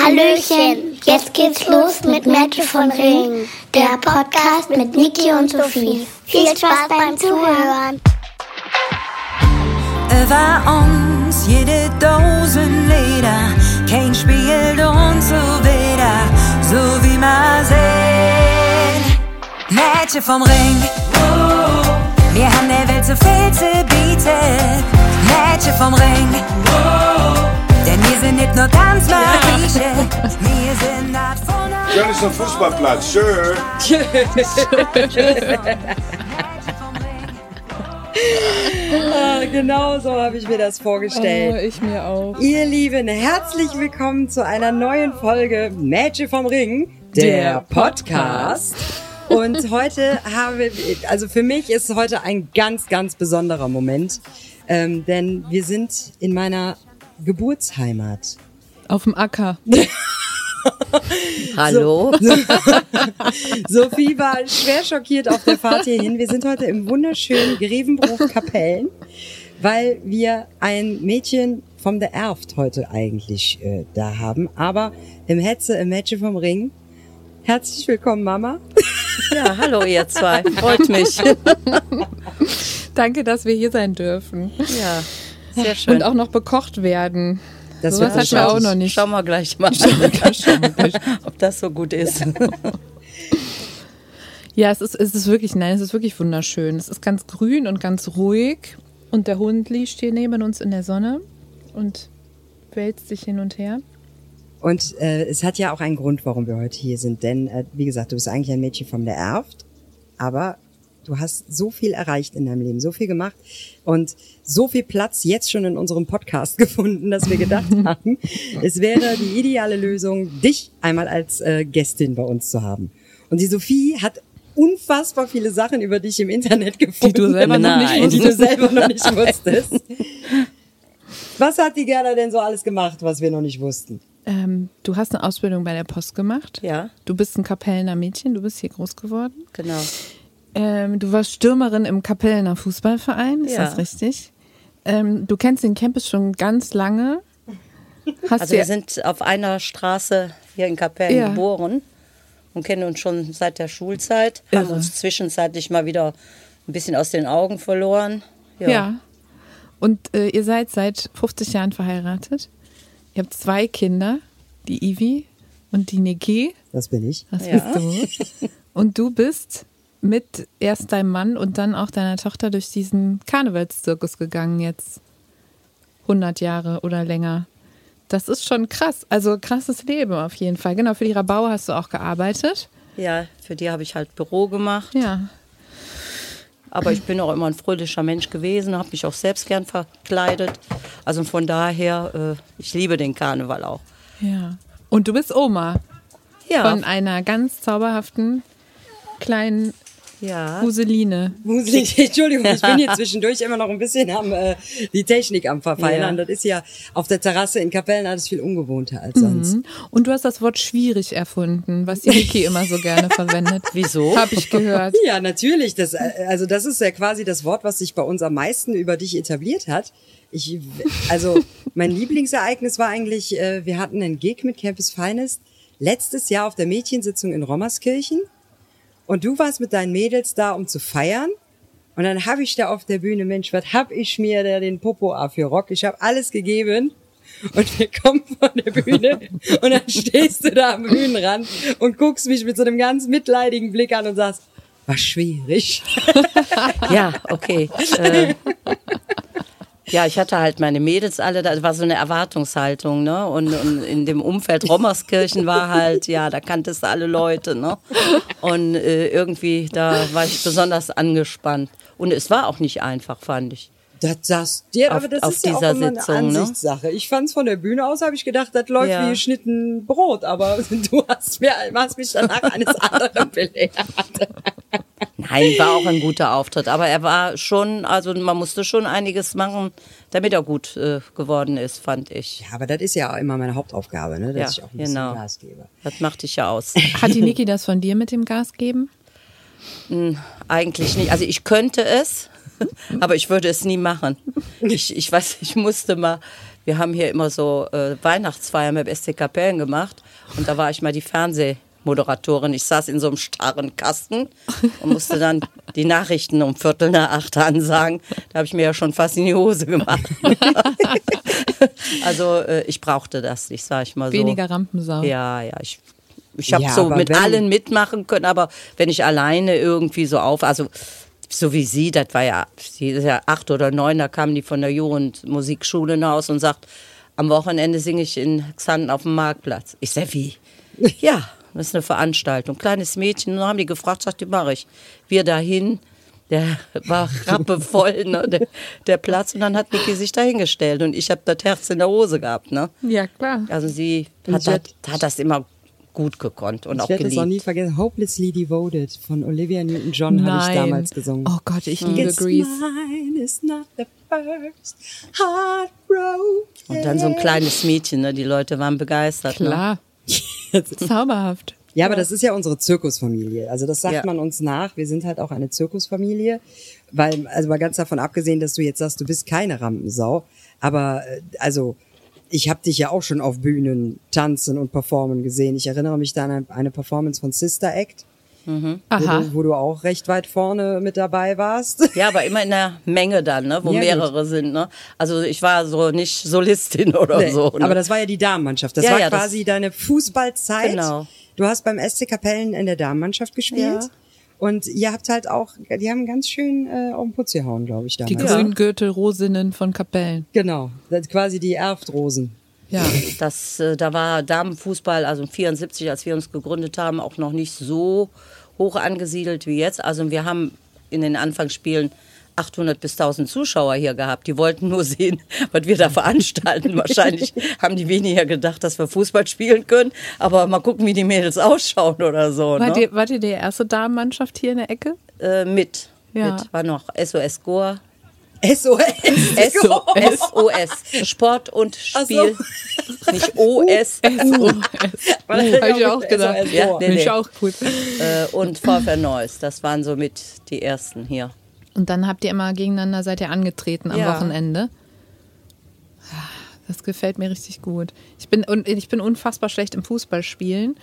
Hallöchen, jetzt geht's los mit Mette von Ring, der Podcast mit Niki und Sophie. Viel Spaß beim Zuhören. Über uns jede Dosen Leder, kein spielt uns so wieder, so wie man sehen. Mädchen vom Ring, wir haben der Welt so viel zu bieten. Mädchen vom Ring, wir sind nicht nur ganz magische, wir sind Art von Schön ist ein Fußballplatz, schön. Ah, genau so habe ich mir das vorgestellt. Oh, ich mir auch. Ihr Lieben, herzlich willkommen zu einer neuen Folge Mädchen vom Ring, der, Der Podcast. Und heute habe, also für mich ist heute ein ganz, ganz besonderer Moment, ähm, denn wir sind in meiner Geburtsheimat. Auf dem Acker. Hallo? Sophie war schwer schockiert auf der Fahrt hierhin. Wir sind heute im wunderschönen Grevenbruch-Kapellen, weil wir ein Mädchen vom der Erft heute eigentlich äh, da haben. Aber im Hetze, im Mädchen vom Ring. Herzlich willkommen, Mama. Ja, hallo ihr zwei. Freut mich. Danke, dass wir hier sein dürfen. Ja, sehr schön. Und auch noch bekocht werden. Das Sowas wird hatten wir auch noch nicht. Schauen wir gleich mal, ob das so gut ist. Ja, es ist, es ist wirklich, nein, es ist wirklich wunderschön. Es ist ganz grün und ganz ruhig. Und der Hund liegt hier neben uns in der Sonne und wälzt sich hin und her. Und äh, es hat ja auch einen Grund, warum wir heute hier sind. Denn, äh, wie gesagt, du bist eigentlich ein Mädchen von der Erft, aber du hast so viel erreicht in deinem Leben, so viel gemacht und so viel Platz jetzt schon in unserem Podcast gefunden, dass wir gedacht haben, es wäre die ideale Lösung, dich einmal als äh, Gästin bei uns zu haben. Und die Sophie hat unfassbar viele Sachen über dich im Internet gefunden, du selber noch nicht die du wusstest. selber noch nicht wusstest. Was hat die Gerda denn so alles gemacht, was wir noch nicht wussten? Ähm, du hast eine Ausbildung bei der Post gemacht. Ja, Du bist ein Kapellener Mädchen, du bist hier groß geworden. genau. Ähm, du warst Stürmerin im Kapellener Fußballverein, ist Ja. das richtig? Ähm, du kennst den Campus schon ganz lange. Hast Also wir sind auf einer Straße hier in Kapellen Ja. geboren und kennen uns schon seit der Schulzeit. Haben Irre. uns zwischenzeitlich mal wieder ein bisschen aus den Augen verloren. Ja. Und äh, ihr seid seit 50 Jahren verheiratet. Ihr habt zwei Kinder, die Ivi und die Niki. Das bin ich. Das Ja. bist du. Und du bist mit erst deinem Mann und dann auch deiner Tochter durch diesen Karnevalszirkus gegangen jetzt 100 Jahre oder länger. Das ist schon krass. Also krasses Leben auf jeden Fall. Genau, für die Rabauer hast du auch gearbeitet. Ja, für die habe ich halt Büro gemacht. Ja. Aber ich bin auch immer ein fröhlicher Mensch gewesen, habe mich auch selbst gern verkleidet. Also von daher, äh, ich liebe den Karneval auch. Ja. Und du bist Oma Ja, von einer ganz zauberhaften kleinen ja. Huseline. Musik, Entschuldigung, ich bin hier zwischendurch immer noch ein bisschen am äh, die Technik am Verfeinern. Ja. Das ist ja auf der Terrasse in Kapellen alles viel ungewohnter als sonst. Mhm. Und du hast das Wort schwierig erfunden, was die Niki immer so gerne verwendet. Wieso? Habe ich gehört. Ja, natürlich. Das, äh, also das ist ja quasi das Wort, was sich bei uns am meisten über dich etabliert hat. Ich, also mein Lieblingsereignis war eigentlich, äh, wir hatten einen Gig mit Campus Finest letztes Jahr auf der Mädchensitzung in Rommerskirchen. Und du warst mit deinen Mädels da, um zu feiern. Und dann habe ich da auf der Bühne, Mensch, was hab ich mir da den Popo ab für Rock? Ich habe alles gegeben. Und wir kommen von der Bühne und dann stehst du da am Bühnenrand und guckst mich mit so einem ganz mitleidigen Blick an und sagst, war schwierig. Ja, okay. Äh, ja, ich hatte halt meine Mädels alle, da war so eine Erwartungshaltung, ne? Und, und in dem Umfeld Rommerskirchen war halt, ja, da kanntest du alle Leute, ne? Und äh, irgendwie, da war ich besonders angespannt. Und es war auch nicht einfach, fand ich. Das sagst dir, Auf- aber das auf ist ja auch dieser immer eine Sitzung, ne? Ansichtssache. Ich fand's von der Bühne aus, habe ich gedacht, das läuft Ja. wie geschnitten Brot, aber du hast, mir, hast mich danach eines anderen belehrt. Nein, war auch ein guter Auftritt. Aber er war schon, also man musste schon einiges machen, damit er gut äh, geworden ist, fand ich. Ja, aber das ist ja immer meine Hauptaufgabe, ne? dass Ja, ich auch ein bisschen genau. Gas gebe. Das macht dich ja aus. Hat die Niki das von dir mit dem Gas geben? Eigentlich nicht. Also ich könnte es, aber ich würde es nie machen. Ich, ich weiß, ich musste mal, wir haben hier immer so äh, Weihnachtsfeier mit SC Kapellen gemacht und da war ich mal die Fernsehmoderatorin. Ich saß in so einem starren Kasten und musste dann die Nachrichten um Viertel nach acht ansagen. Da habe ich mir ja schon fast in die Hose gemacht. also äh, ich brauchte das nicht, sag ich mal so. Weniger Rampensau. Ja, ja, ich, ich habe Ja, so mit wenn- allen mitmachen können, aber wenn ich alleine irgendwie so auf, also so wie sie, das war ja, sie ist ja acht oder neun, da kam die von der Jugendmusikschule nach Hause und sagt, am Wochenende singe ich in Xanten auf dem Marktplatz. Ich sag, wie? Ja, das ist eine Veranstaltung. Kleines Mädchen, und dann haben die gefragt, sagt, die mache ich. Wir dahin, der war rappevoll, ne, der, der Platz, und dann hat Niki sich dahingestellt und ich habe das Herz in der Hose gehabt, ne? Ja, klar. Also sie hat, sie hat- hat, das immer gut gekonnt und Ich auch werde das auch nie geliebt. vergessen. Hopelessly Devoted von Olivia Newton-John habe ich damals gesungen. Oh Gott, ich liebe It's Grease. mine is not the first heartbroken. Und dann so ein kleines Mädchen, ne? die Leute waren begeistert. Ne? Zauberhaft. Ja, aber das ist ja unsere Zirkusfamilie. Also das sagt Ja. man uns nach. Wir sind halt auch eine Zirkusfamilie. Weil, also mal ganz davon abgesehen, dass du jetzt sagst, du bist keine Rampensau. Aber äh, also ich habe dich ja auch schon auf Bühnen tanzen und performen gesehen. Ich erinnere mich da an eine Performance von Sister Act, wo Aha. du, wo du auch recht weit vorne mit dabei warst. Ja, aber immer in der Menge dann, ne? wo Ja, mehrere sind. Ne? Also ich war so nicht Solistin oder Nee, so. Ne? Aber das war ja die Damenmannschaft. Das Ja, war ja, das- quasi deine Fußballzeit. Genau. Du hast beim SC Kapellen in der Damenmannschaft gespielt. Ja. Und ihr habt halt auch, die haben ganz schön äh, auf den Putz gehauen, glaube ich, damals. Die grünen Gürtelrosinnen von Kapellen. Genau, das ist quasi die Erftrosen. Ja. Das, äh, da war Damenfußball, also 74, als wir uns gegründet haben, auch noch nicht so hoch angesiedelt wie jetzt. Also wir haben in den Anfangsspielen 800 bis 1000 Zuschauer hier gehabt. Die wollten nur sehen, was wir da veranstalten. Wahrscheinlich haben die weniger gedacht, dass wir Fußball spielen können. Aber mal gucken, wie die Mädels ausschauen oder so. Wart, Ne? ihr, wart ihr die erste Damenmannschaft hier in der Ecke? Äh, mit. Ja. mit. War noch SOS Goa. SOS. SOS. SOS. Sport und Ach so. Spiel. Nicht OS. Habe ich auch gedacht. SOS. Ja, nee, nee. ich auch gut. äh, und VfR Neuss. Das waren so mit die ersten hier. Und dann habt ihr immer gegeneinander, seid ihr angetreten am Ja. Wochenende. Das gefällt mir richtig gut. Ich bin, und ich bin unfassbar schlecht im Fußballspielen.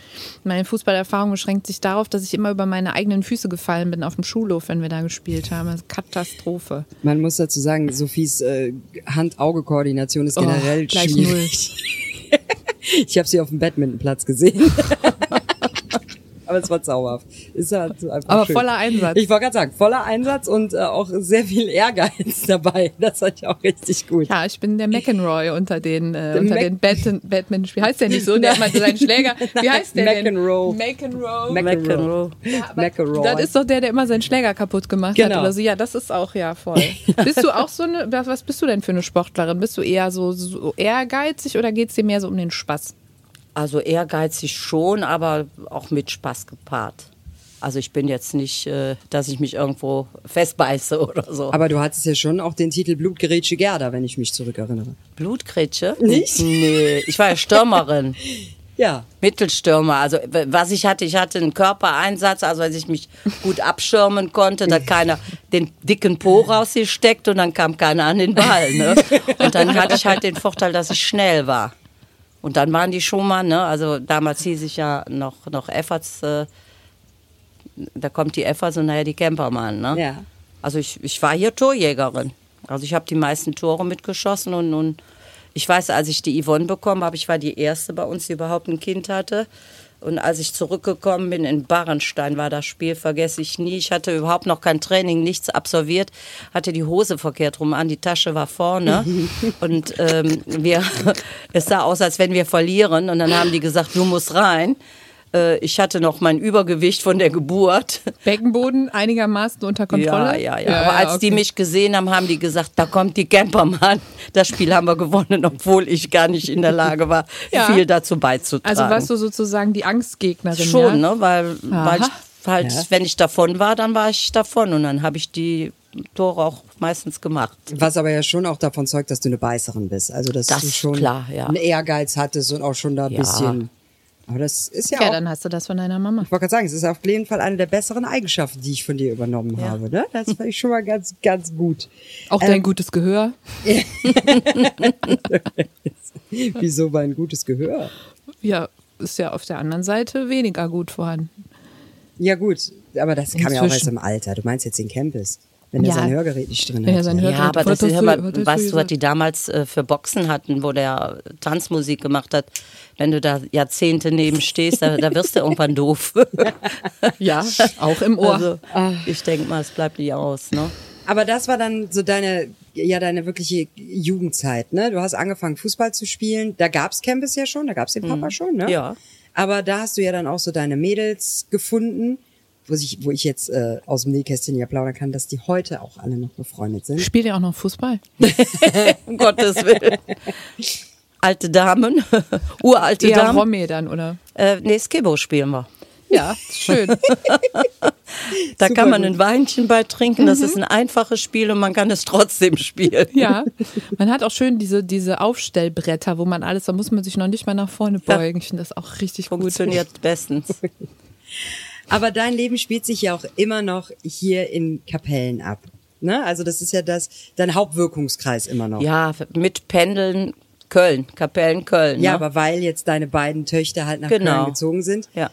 Meine Fußballerfahrung beschränkt sich darauf, dass ich immer über meine eigenen Füße gefallen bin auf dem Schulhof, wenn wir da gespielt haben. Ist Katastrophe. Man muss dazu sagen, Sophies äh, Hand-Auge-Koordination ist generell Oh, schwierig. ich habe sie auf dem Badmintonplatz gesehen. Aber es war zauberhaft. Ist halt einfach Aber schön. voller Einsatz. Ich wollte gerade sagen, voller Einsatz und äh, auch sehr viel Ehrgeiz dabei. Das fand ich auch richtig gut. Ja, ich bin der McEnroy unter den, äh, unter Mac- den Badmin- Badminton-Spielern. Heißt der nicht so? Der hat mal seinen Schläger. Wie heißt der denn? McEnroe. McEnroe. McEnroe. McEnroe. Das ist doch der, der immer seinen Schläger kaputt gemacht Genau. hat oder so. Ja, das ist auch ja voll. bist du auch so eine, was was bist du denn für eine Sportlerin? Bist du eher so, so ehrgeizig oder geht's dir mehr so um den Spaß? Also ehrgeizig schon, aber auch mit Spaß gepaart. Also ich bin jetzt nicht, äh, dass ich mich irgendwo festbeiße oder so. Aber du hattest ja schon auch den Titel Blutgerätsche Gerda, wenn ich mich zurückerinnere. Blutkretsche? Nicht? Nee, ich war ja Stürmerin. Ja. Mittelstürmer. Also was ich hatte, ich hatte einen Körpereinsatz, also als ich mich gut abschirmen konnte, da keiner den dicken Po rausgesteckt und dann kam keiner an den Ball. Ne? Und dann hatte ich halt den Vorteil, dass ich schnell war. Und dann waren die schon mal, ne? also damals hieß ich ja noch, noch Efforts, äh, da kommt die Efforts und nachher die Campermann. Ne? Ja. Also ich, ich war hier Torjägerin. Also ich habe die meisten Tore mitgeschossen und, und ich weiß, als ich die Yvonne bekommen habe, ich war die erste bei uns, die überhaupt ein Kind hatte. Und als ich zurückgekommen bin in Barrenstein, war das Spiel, vergesse ich nie. Ich hatte überhaupt noch kein Training, nichts absolviert, hatte die Hose verkehrt rum an, die Tasche war vorne. und ähm, wir, es sah aus, als wenn wir verlieren. Und dann haben die gesagt, du musst rein. Äh, ich hatte noch mein Übergewicht von der Geburt. Beckenboden einigermaßen unter Kontrolle? Ja, ja, ja. Aber als die okay. mich gesehen haben, haben die gesagt, da kommt die Campermann. Das Spiel haben wir gewonnen, obwohl ich gar nicht in der Lage war, Ja. viel dazu beizutragen. Also warst du sozusagen die Angstgegnerin, Schon, ja? ne? Weil, weil ich halt, Ja. wenn ich davon war, dann war ich davon. Und dann habe ich die Tore auch meistens gemacht. Was aber ja schon auch davon zeugt, dass du eine Beißerin bist. Also, dass Das du schon klar, ja. einen Ehrgeiz hattest und auch schon da ein Ja. bisschen. Aber das ist ja, Ja, auch. dann hast du das von deiner Mama. ich wollte gerade sagen, es ist auf jeden Fall eine der besseren Eigenschaften, die ich von dir übernommen habe. Ne? Das fand ich schon mal ganz, ganz gut. Auch Ähm, dein gutes Gehör. Wieso war ein gutes Gehör? Ja, ist ja auf der anderen Seite weniger gut vorhanden. Ja, gut, aber das kam ja auch Inzwischen. erst im Alter. Du meinst jetzt den Campus, wenn er Ja. sein Hörgerät nicht drin er hat. sein ja. Hör- Ja, Hört- aber was das ist, du- mal, weißt du, was die damals äh, für Boxen hatten, wo der Tanzmusik gemacht hat? Wenn du da Jahrzehnte neben stehst, da, da wirst du irgendwann doof. Ja, auch im Ohr. Also, ich denke mal, es bleibt nicht aus, ne? Aber das war dann so deine, ja, deine wirkliche Jugendzeit, ne? Du hast angefangen, Fußball zu spielen. Da gab's Campus ja schon, da gab's den Papa schon, ne? Ja. Aber da hast du ja dann auch so deine Mädels gefunden, wo ich, wo ich jetzt äh, aus dem Nähkästchen ja plaudern kann, dass die heute auch alle noch befreundet sind. Spielt ihr auch noch Fußball? Um Gottes Willen. Alte Damen, uralte Eher Damen. Romme dann, oder? Äh, nee, Skibbo spielen wir. Ja, schön. Da Super kann man ein Weinchen bei trinken. Das ist ein einfaches Spiel und man kann es trotzdem spielen. Ja, man hat auch schön diese, diese Aufstellbretter, wo man alles, da muss man sich noch nicht mal nach vorne Ja. beugen. Ich finde das auch richtig gut. Funktioniert bestens. Aber dein Leben spielt sich ja auch immer noch hier in Kapellen ab. Ne? Also das ist ja das, dein Hauptwirkungskreis immer noch. Ja, mit Pendeln Köln, Kapellen Köln. Ja, ne? aber weil jetzt deine beiden Töchter halt nach Genau. Köln gezogen sind. Ja.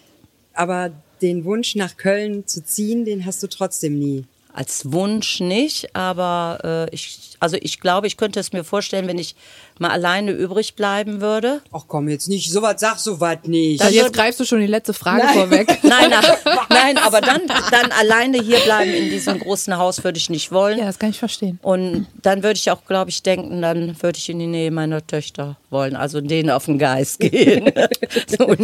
Aber den Wunsch nach Köln zu ziehen, den hast du trotzdem nie. Als Wunsch nicht, aber äh, ich, also ich glaube, ich könnte es mir vorstellen, wenn ich mal alleine übrig bleiben würde. Ach komm, jetzt nicht, so was sag so was nicht. Also jetzt greifst du schon die letzte Frage vorweg. Nein, nein, nein, aber dann, dann alleine hier bleiben in diesem großen Haus würde ich nicht wollen. Ja, das kann ich verstehen. Und dann würde ich auch, glaube ich, denken, dann würde ich in die Nähe meiner Töchter wollen, also denen auf den Geist gehen. so.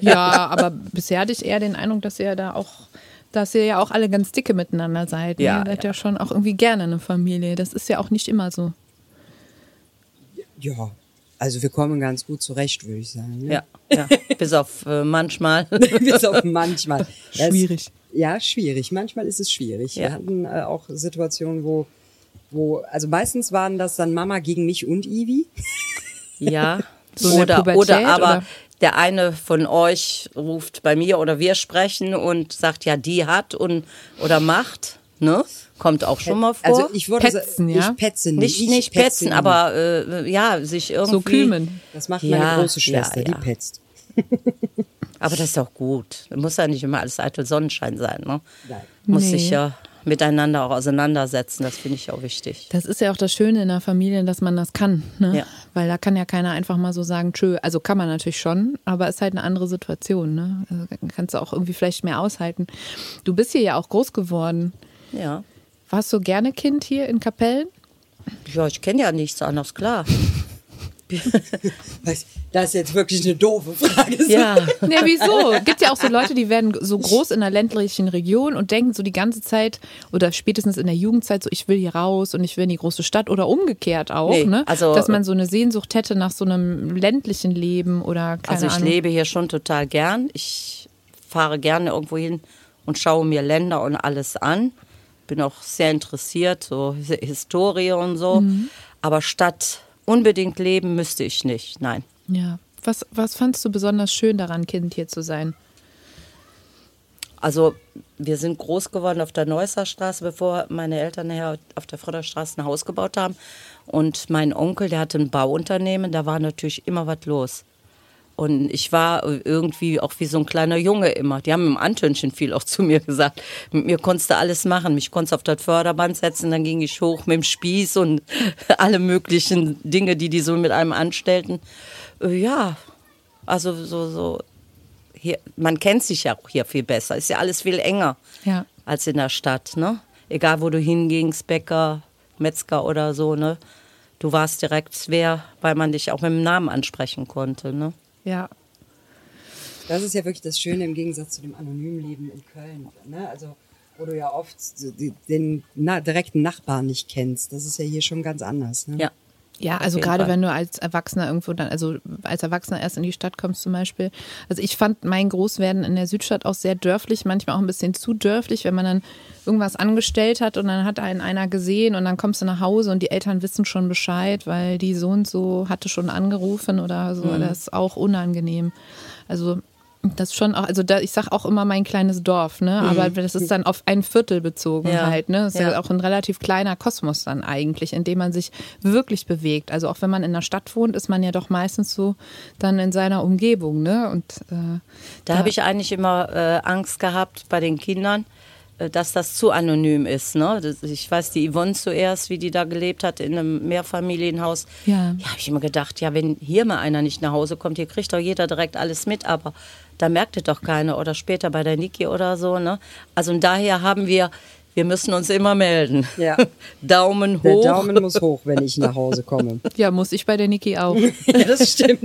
Ja, aber bisher hatte ich eher den Eindruck, dass ihr da auch, dass ihr ja auch alle ganz dicke miteinander seid. ne? Ja, ihr seid ja. ja schon auch irgendwie gerne eine Familie. Das ist ja auch nicht immer so. ja, also wir kommen ganz gut zurecht, würde ich sagen. Ne? Ja, ja. bis auf äh, manchmal. Bis auf manchmal. Ja, es- Schwierig. Ja, schwierig. Manchmal ist es schwierig. Wir Ja. hatten äh, auch Situationen, wo, wo, also meistens waren das dann Mama gegen mich und Ivi. Ja, So oder, Pubertät, oder aber oder? Der eine von euch ruft bei mir oder wir sprechen und sagt, ja, die hat und oder macht, ne? Kommt auch schon mal vor. Also ich würde Petzen, ja? ich petze nicht. nicht, ich nicht petze petzen, ihn. aber äh, ja, sich irgendwie. So kümen. Das macht Ja, meine große ja, Schwester, die ja. petzt. Aber das ist auch gut. Muss ja nicht immer alles eitel Sonnenschein sein, ne? Nein. Muss Nee. sich ja miteinander auch auseinandersetzen. Das finde ich auch wichtig. Das ist ja auch das Schöne in der Familie, dass man das kann. Ne? Ja. Weil da kann ja keiner einfach mal so sagen, tschö. Also kann man natürlich schon, aber ist halt eine andere Situation. Ne? Also kannst du auch irgendwie vielleicht mehr aushalten. Du bist hier ja auch groß geworden. Ja. Warst du gerne Kind hier in Kapellen? Ja, ich kenne ja nichts anderes, klar. Das ist jetzt wirklich eine doofe Frage. Ja. Ja, wieso? Gibt ja auch so Leute, die werden so groß in einer ländlichen Region und denken so die ganze Zeit oder spätestens in der Jugendzeit so, ich will hier raus und ich will in die große Stadt oder umgekehrt auch, Nee, ne? also- Dass man so eine Sehnsucht hätte nach so einem ländlichen Leben oder keine Also ich Ahnung. lebe hier schon total gern. Ich fahre gerne irgendwo hin und schaue mir Länder und alles an. Bin auch sehr interessiert, so Historie und so. Mhm. Aber Stadt unbedingt leben müsste ich nicht. Nein. Ja. Was, was fandst du besonders schön daran, Kind hier zu sein? Also wir sind groß geworden auf der Neusser Straße, bevor meine Eltern nachher auf der Frodderstraße ein Haus gebaut haben. Und mein Onkel, der hatte ein Bauunternehmen, da war natürlich immer was los. Und ich war irgendwie auch wie so ein kleiner Junge immer. Die haben im Antönchen viel auch zu mir gesagt. Mit mir konntest du alles machen. Mich konntest auf das Förderband setzen, dann ging ich hoch mit dem Spieß und alle möglichen Dinge, die die so mit einem anstellten. Äh, Ja, also so, so hier, man kennt sich ja auch hier viel besser. Ist ja alles viel enger Ja. als in der Stadt, ne? Egal wo du hingingst, Bäcker, Metzger oder so, ne? Du warst direkt wer, weil man dich auch mit dem Namen ansprechen konnte, ne? Ja. Das ist ja wirklich das Schöne im Gegensatz zu dem anonymen Leben in Köln. Ne? Also, wo du ja oft den na, direkten Nachbarn nicht kennst. Das ist ja hier schon ganz anders. Ne? Ja. Ja, also gerade Fall. wenn du als Erwachsener irgendwo dann, also als Erwachsener erst in die Stadt kommst zum Beispiel. Also ich fand mein Großwerden in der Südstadt auch sehr dörflich, manchmal auch ein bisschen zu dörflich, wenn man dann irgendwas angestellt hat und dann hat einen einer gesehen und dann kommst du nach Hause und die Eltern wissen schon Bescheid, weil die so und so hatte schon angerufen oder so. Mhm. Das ist auch unangenehm. Also das ist schon auch, also da, ich sag auch immer mein kleines Dorf, ne? Aber das ist dann auf ein Viertel bezogen Mhm. Ja. halt, ne? Das ist ja. Ja. auch ein relativ kleiner Kosmos dann eigentlich, in dem man sich wirklich bewegt. Also auch wenn man in der Stadt wohnt, ist man ja doch meistens so dann in seiner Umgebung, ne? Und äh, Da habe ich eigentlich immer äh, Angst gehabt bei den Kindern, dass das zu anonym ist. Ne? Ich weiß, die Yvonne zuerst, wie die da gelebt hat in einem Mehrfamilienhaus. Ja. Ja, habe ich immer gedacht, ja, wenn hier mal einer nicht nach Hause kommt, hier kriegt doch jeder direkt alles mit, aber da merkt es doch keiner oder später bei der Niki oder so. Ne? Also und daher haben wir, wir müssen uns immer melden. Ja. Daumen Der hoch. Daumen muss hoch, wenn ich nach Hause komme. ja, muss ich bei der Niki auch. Ja, das stimmt.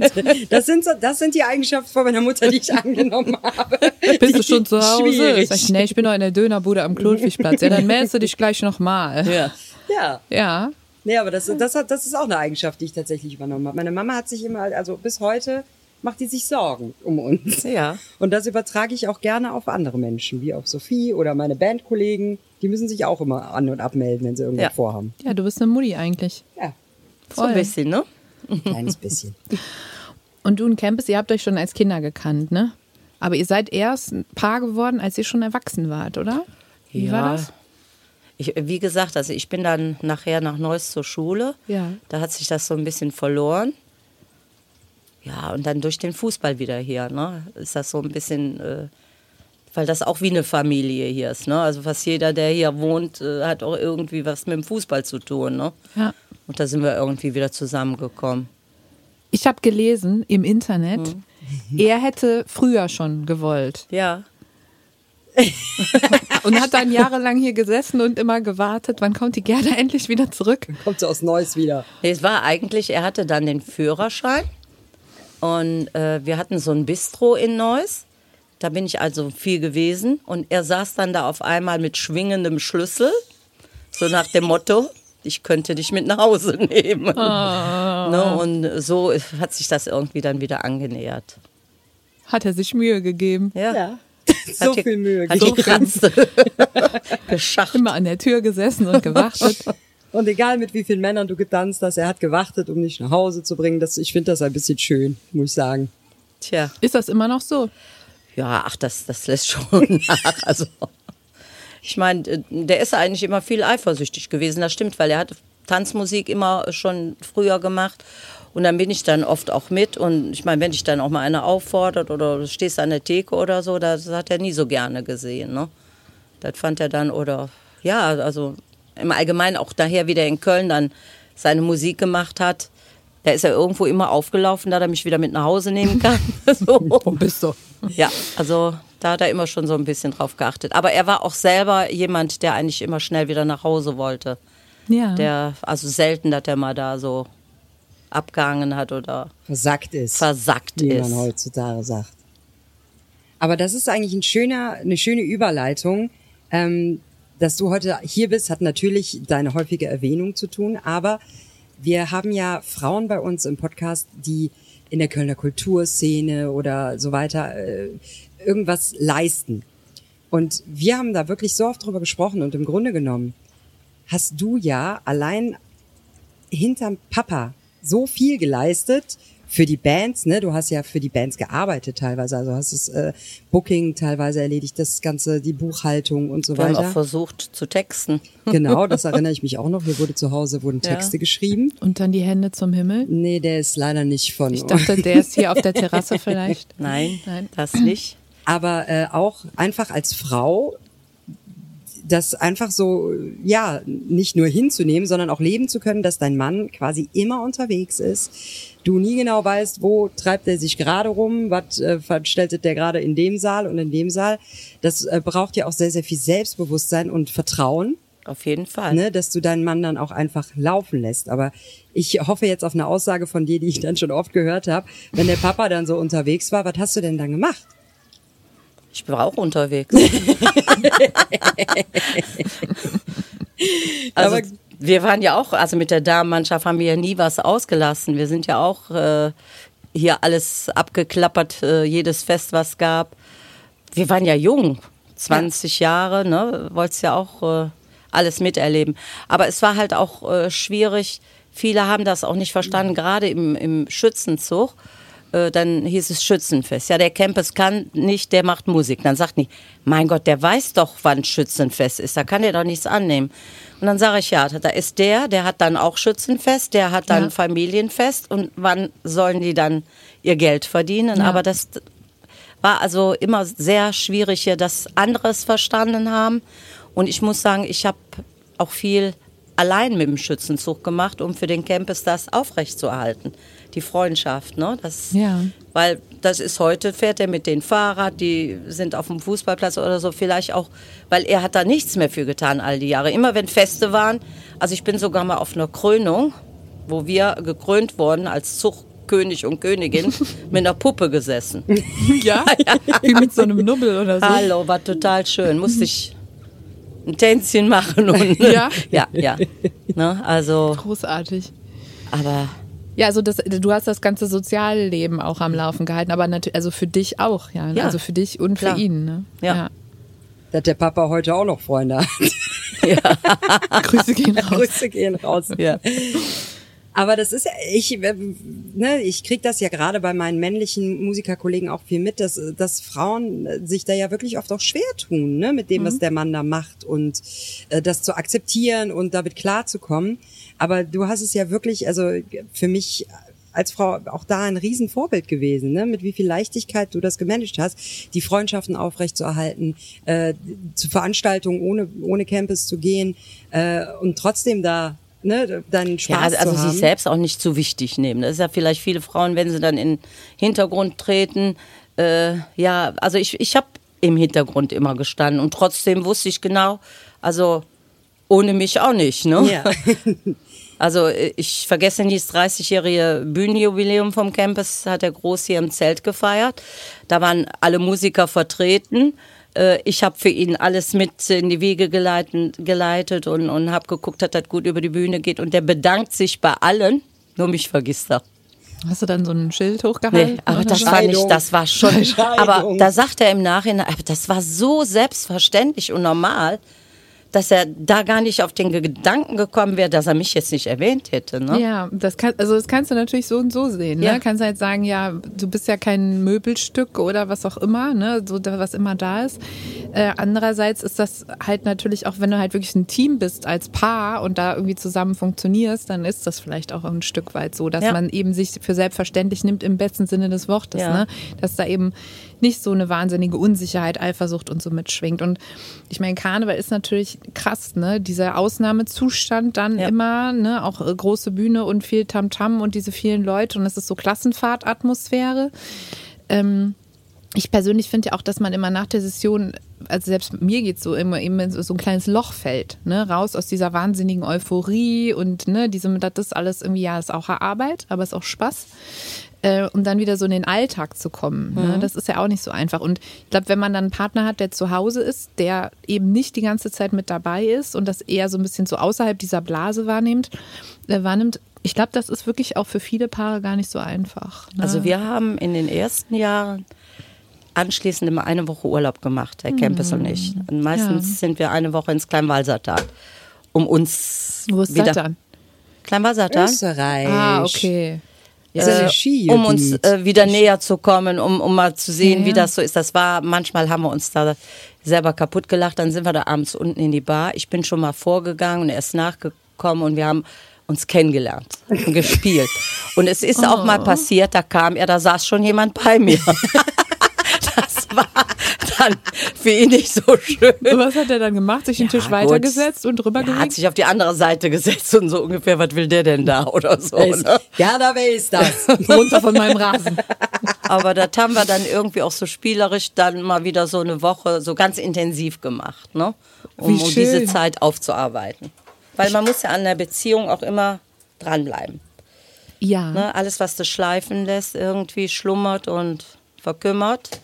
Das sind, so, das sind die Eigenschaften von meiner Mutter, die ich angenommen habe. Bist du schon zu Hause? Schwierig. Sag ich, nee, ich bin noch in der Dönerbude am Klotwigplatz. Ja, dann meldest du dich gleich nochmal. Ja. Ja. Ja. Nee, aber das, das, hat, das ist auch eine Eigenschaft, die ich tatsächlich übernommen habe. Meine Mama hat sich immer, also bis heute macht die sich Sorgen um uns. Ja. Und das übertrage ich auch gerne auf andere Menschen, wie auf Sophie oder meine Bandkollegen. Die müssen sich auch immer an- und abmelden, wenn sie irgendwas Ja. vorhaben. Ja, du bist eine Mutti eigentlich. Ja, So ein bisschen, ne? ein kleines bisschen. Und du und Campus, ihr habt euch schon als Kinder gekannt, ne? Aber ihr seid erst ein Paar geworden, als ihr schon erwachsen wart, oder? Wie war das? Ich, wie gesagt, also ich bin dann nachher nach Neuss zur Schule. Ja. Da hat sich das so ein bisschen verloren. Ja, und dann durch den Fußball wieder hier, ne? Ist das so ein bisschen, äh, weil das auch wie eine Familie hier ist, ne? Also fast jeder, der hier wohnt, äh, hat auch irgendwie was mit dem Fußball zu tun, ne? Ja. Und da sind wir irgendwie wieder zusammengekommen. Ich habe gelesen im Internet, er hätte früher schon gewollt Ja. und hat dann jahrelang hier gesessen und immer gewartet, wann kommt die Gerda endlich wieder zurück? Kommt sie aus Neuss wieder. Nee, es war eigentlich, er hatte dann den Führerschein und äh, wir hatten so ein Bistro in Neuss. Da bin ich also viel gewesen und er saß dann da auf einmal mit schwingendem Schlüssel, so nach dem Motto, ich könnte dich mit nach Hause nehmen. Ne, und so hat sich das irgendwie dann wieder angenähert. Hat er sich Mühe gegeben. Ja. Ja. Hat so ge- viel Mühe. Hat gegeben. gekratzt. Geschacht. Immer an der Tür gesessen und gewartet. Und egal mit wie vielen Männern du getanzt hast, er hat gewartet, um dich nach Hause zu bringen. Das, ich finde das ein bisschen schön, muss ich sagen. Tja. Ist das immer noch so? Ja, ach, das, das lässt schon nach. Also, ich meine, äh, der ist eigentlich immer viel eifersüchtig gewesen, das stimmt, weil er hat Tanzmusik immer schon früher gemacht. Und dann bin ich dann oft auch mit. Und ich meine, wenn dich dann auch mal einer auffordert oder du stehst an der Theke oder so, das hat er nie so gerne gesehen. Ne? Das fand er dann, oder ja, also im Allgemeinen auch daher, wie der in Köln dann seine Musik gemacht hat. Da ist er irgendwo immer aufgelaufen, da er mich wieder mit nach Hause nehmen kann. so. Wo bist du? Ja, also da hat er immer schon so ein bisschen drauf geachtet. Aber er war auch selber jemand, der eigentlich immer schnell wieder nach Hause wollte. Ja. Der, also selten, dass er mal da so abgehangen hat oder Versackt ist. versackt wie ist. man heutzutage sagt. Aber das ist eigentlich ein schöner, eine schöne Überleitung. Ähm, dass du heute hier bist, hat natürlich deine häufige Erwähnung zu tun, aber wir haben ja Frauen bei uns im Podcast, die in der Kölner Kulturszene oder so weiter äh, irgendwas leisten. Und wir haben da wirklich so oft drüber gesprochen und im Grunde genommen hast du ja allein hinterm Papa so viel geleistet für die Bands, ne? Du hast ja für die Bands gearbeitet teilweise, also hast das äh, Booking teilweise erledigt, das ganze, die Buchhaltung und so Wir haben auch weiter. versucht zu texten. Genau, das erinnere ich mich auch noch. Hier wurde zu Hause wurden Ja. Texte geschrieben. Und dann die Hände zum Himmel. Nee, der ist leider nicht von. Ich dachte, der ist hier auf der Terrasse vielleicht. Nein, Nein. das nicht. aber äh, auch einfach als Frau das einfach so, ja, nicht nur hinzunehmen, sondern auch leben zu können, dass dein Mann quasi immer unterwegs ist. Du nie genau weißt, wo treibt er sich gerade rum, was äh, veranstaltet der gerade in dem Saal und in dem Saal. Das äh, braucht ja auch sehr, sehr viel Selbstbewusstsein und Vertrauen. Auf jeden Fall. ne, dass du deinen Mann dann auch einfach laufen lässt. Aber ich hoffe jetzt auf eine Aussage von dir, die ich dann schon oft gehört habe. Wenn der Papa dann so unterwegs war, was hast du denn dann gemacht? Ich war auch unterwegs. also, Aber- wir waren ja auch, also mit der Damenmannschaft haben wir ja nie was ausgelassen. Wir sind ja auch äh, hier alles abgeklappert, äh, jedes Fest, was gab. Wir waren ja jung, 20 Jahre, ne? Wolltest ja auch äh, alles miterleben. Aber es war halt auch äh, schwierig. Viele haben das auch nicht verstanden, gerade im, im Schützenzug. Äh, dann hieß es Schützenfest. Ja, der Campus kann nicht, der macht Musik. Dann sagt nicht, mein Gott, der weiß doch, wann Schützenfest ist. Da kann der doch nichts annehmen. Und dann sage ich, ja, da ist der, der hat dann auch Schützenfest, der hat dann Ja. Familienfest. Und wann sollen die dann ihr Geld verdienen? Ja. Aber das war also immer sehr schwierig hier, dass andere es verstanden haben. Und ich muss sagen, ich habe auch viel allein mit dem Schützenzug gemacht, um für den Campus das aufrechtzuerhalten. Die Freundschaft, ne? Das, Ja. Weil das ist heute, fährt er mit dem Fahrrad, die sind auf dem Fußballplatz oder so, vielleicht auch, weil er hat da nichts mehr für getan all die Jahre. Immer wenn Feste waren, also ich bin sogar mal auf einer Krönung, wo wir gekrönt wurden als Zuchtkönig und Königin, mit einer Puppe gesessen. Ja? Wie mit so einem Nubbel oder so. Hallo, war total schön. Musste ich ein Tänzchen machen und Ja? ja, ja. Ne, also, Großartig. aber Ja, also das, du hast das ganze Sozialleben auch am Laufen gehalten, aber natürlich, also für dich auch, ja. ne? Ja, Also für dich und klar. für ihn, ne? Ja. Dass der Papa heute auch noch Freunde hat. Grüße gehen raus. Grüße gehen raus. ja. Aber das ist ja, ich, äh, ne, ich krieg das ja gerade bei meinen männlichen Musikerkollegen auch viel mit, dass, dass Frauen äh, sich da ja wirklich oft auch schwer tun, ne, mit dem, was der Mann da macht und äh, das zu akzeptieren und damit klarzukommen. Aber du hast es ja wirklich, also für mich als Frau auch da ein Riesenvorbild gewesen, ne? mit wie viel Leichtigkeit du das gemanagt hast, die Freundschaften aufrechtzuerhalten, äh, zu Veranstaltungen ohne, ohne Campus zu gehen äh, und trotzdem da ne, deinen Ja, Spaß also zu haben. sich selbst auch nicht zu wichtig nehmen. Das ist ja vielleicht viele Frauen, wenn sie dann in den Hintergrund treten. Äh, ja, also ich, ich habe im Hintergrund immer gestanden und trotzdem wusste ich genau, also ohne mich auch nicht. Ne? Ja. Also ich vergesse nie das 30-jährige Bühnenjubiläum vom Campus, hat der Groß hier im Zelt gefeiert. Da waren alle Musiker vertreten. Äh, Ich habe für ihn alles mit in die Wege geleitet, und, und habe geguckt, dass das gut über die Bühne geht. Und der bedankt sich bei allen, nur mich vergisst er. Hast du dann so ein Schild hochgehalten? Nee, aber das war nicht, das war schon. Aber da sagt er im Nachhinein, aber das war so selbstverständlich und normal, dass er da gar nicht auf den Gedanken gekommen wäre, dass er mich jetzt nicht erwähnt hätte. Ne? Ja, das kann, also das kannst du natürlich so und so sehen. Ne? Ja. Kannst halt sagen, ja, du bist ja kein Möbelstück oder was auch immer, ne, so was immer da ist. Äh, andererseits ist das halt natürlich auch, wenn du halt wirklich ein Team bist als Paar und da irgendwie zusammen funktionierst, dann ist das vielleicht auch ein Stück weit so, dass Ja. man eben sich für selbstverständlich nimmt im besten Sinne des Wortes, Ja. ne? Dass da eben nicht so eine wahnsinnige Unsicherheit, Eifersucht und so mitschwingt. Und ich meine, Karneval ist natürlich krass, ne? Dieser Ausnahmezustand dann Ja. immer, ne? Auch äh, große Bühne und viel Tamtam und diese vielen Leute und es ist so Klassenfahrtatmosphäre. Ähm, ich persönlich finde ja auch, dass man immer nach der Session, also selbst mir geht so immer eben in so so ein kleines Loch fällt, ne, raus aus dieser wahnsinnigen Euphorie und ne, diesem, das ist alles irgendwie, ja, ist auch Arbeit, aber ist auch Spaß. Äh, um dann wieder so in den Alltag zu kommen. Ne? Das ist ja auch nicht so einfach. Und ich glaube, wenn man dann einen Partner hat, der zu Hause ist, der eben nicht die ganze Zeit mit dabei ist und das eher so ein bisschen so außerhalb dieser Blase wahrnimmt, äh, wahrnimmt, ich glaube, das ist wirklich auch für viele Paare gar nicht so einfach. Ne? Also wir haben in den ersten Jahren anschließend immer eine Woche Urlaub gemacht, Herr Campus und ich. Und meistens Ja. sind wir eine Woche ins Kleinwalsertal, um uns Wo ist wieder das dann? Kleinwalsertal, Österreich. Ah, okay. Ja äh, um uns äh, wieder näher zu kommen, um, um mal zu sehen, Ja, wie das so ist. Das war, manchmal haben wir uns da selber kaputt gelacht, dann sind wir da abends unten in die Bar. Ich bin schon mal vorgegangen und er ist nachgekommen und wir haben uns kennengelernt und gespielt. Und es ist auch Oh. mal passiert, da kam er, da saß schon jemand bei mir. das war dann für ihn nicht so schön. Und was hat er dann gemacht? Sich den Tisch gut. weitergesetzt und drüber Er hat gelegt? sich auf die andere Seite gesetzt und so ungefähr, was will der denn da oder so. Ne? Ja, da wer ist das? Runter von meinem Rasen. Aber das haben wir dann irgendwie auch so spielerisch dann mal wieder so eine Woche so ganz intensiv gemacht, ne? Um, um diese Zeit aufzuarbeiten. Weil man muss ja an der Beziehung auch immer dranbleiben. Ja. Ne? Alles, was du schleifen lässt, irgendwie schlummert und verkümmert.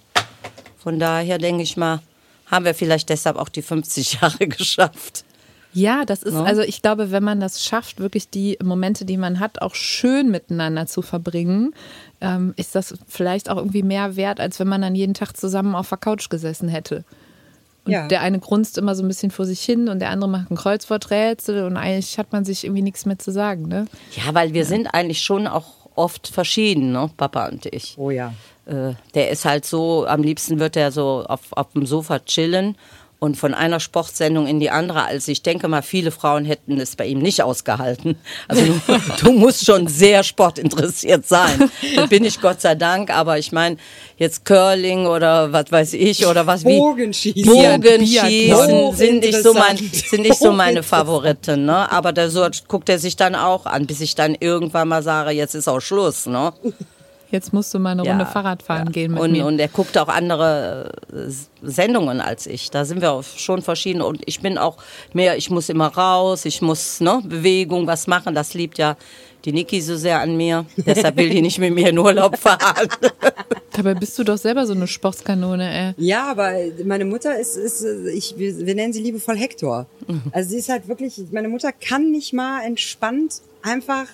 Von daher denke ich mal, haben wir vielleicht deshalb auch die 50 Jahre geschafft. Ja, das ist, Ne? also ich glaube, wenn man das schafft, wirklich die Momente, die man hat, auch schön miteinander zu verbringen, ähm, ist das vielleicht auch irgendwie mehr wert, als wenn man dann jeden Tag zusammen auf der Couch gesessen hätte. Und Ja. der eine grunzt immer so ein bisschen vor sich hin und der andere macht ein Kreuzworträtsel und eigentlich hat man sich irgendwie nichts mehr zu sagen, ne? Ja, weil wir sind eigentlich schon auch oft verschieden, ne? Papa und ich. Oh ja. Äh, der ist halt so, am liebsten wird er so auf, auf dem Sofa chillen und von einer Sportsendung in die andere. Also ich denke mal, viele Frauen hätten es bei ihm nicht ausgehalten. Also du, du musst schon sehr sportinteressiert sein. Das bin ich Gott sei Dank. Aber ich meine, jetzt Curling oder was weiß ich oder was wie Bogenschießen. Bogenschießen sind nicht so mein, sind nicht so meine. Favoriten, ne? Aber der so guckt er sich dann auch an, bis ich dann irgendwann mal sage, jetzt ist auch Schluss, ne? Jetzt musst du mal eine Ja, Runde Fahrrad fahren ja. gehen mit und, mir. Und er guckt auch andere äh, Sendungen als ich. Da sind wir auch schon verschieden. Und ich bin auch mehr, ich muss immer raus, ich muss ne, Bewegung, was machen. Das liebt ja die Niki so sehr an mir. Deshalb will die nicht mit mir in Urlaub fahren. Dabei bist du doch selber so eine Sportskanone, ey. Ja, aber meine Mutter ist, ist ich, wir, wir nennen sie liebevoll Hector. Also sie ist halt wirklich, meine Mutter kann nicht mal entspannt einfach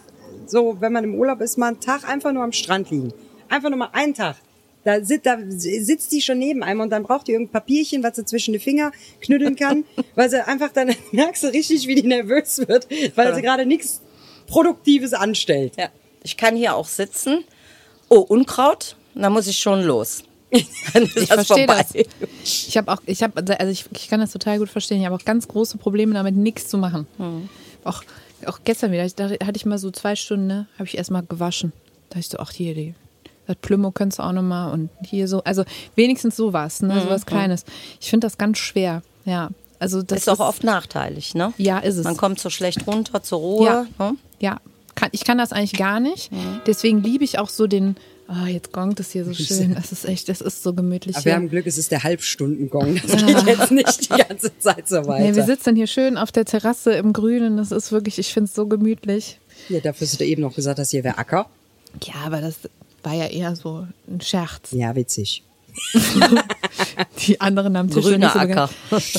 so, wenn man im Urlaub ist, mal einen Tag einfach nur am Strand liegen. Einfach nur mal einen Tag. Da, sit, da sitzt die schon neben einem und dann braucht die irgendein Papierchen, was sie zwischen die Finger knütteln kann, weil sie einfach dann merkst du richtig, wie die nervös wird, weil sie gerade nichts Produktives anstellt. Ja. Ich kann hier auch sitzen. Oh, Unkraut? Da muss ich schon los. Ich verstehe vorbei. das. Ich habe auch, ich habe, also ich, ich kann das total gut verstehen. Ich habe auch ganz große Probleme damit, nichts zu machen. Hm. Auch, auch gestern wieder, da hatte ich mal so zwei Stunden, ne, habe ich erstmal gewaschen. Da ich so, ach hier, die, das Plümo könntest du auch nochmal und hier so, also wenigstens sowas, ne, Hm, sowas Kleines. Ich finde das ganz schwer, ja. Also das ist auch oft nachteilig, ne? Ja, ist es. Man kommt so schlecht runter zur Ruhe. Ja, Ne? ja. Kann, ich kann das eigentlich gar nicht. Mhm. Deswegen liebe ich auch so den, ah, jetzt gongt es hier so schön. Das ist echt, das ist so gemütlich Aber hier. wir haben Glück, es ist der Halbstundengong. Das geht jetzt nicht die ganze Zeit so weiter. Nee, wir sitzen hier schön auf der Terrasse im Grünen. Das ist wirklich, ich finde es so gemütlich. Ja, dafür hast du eben noch gesagt, dass hier wäre Acker. Ja, aber das war ja eher so ein Scherz. Ja, witzig. Die anderen am Tisch Grüner sind nicht so Acker.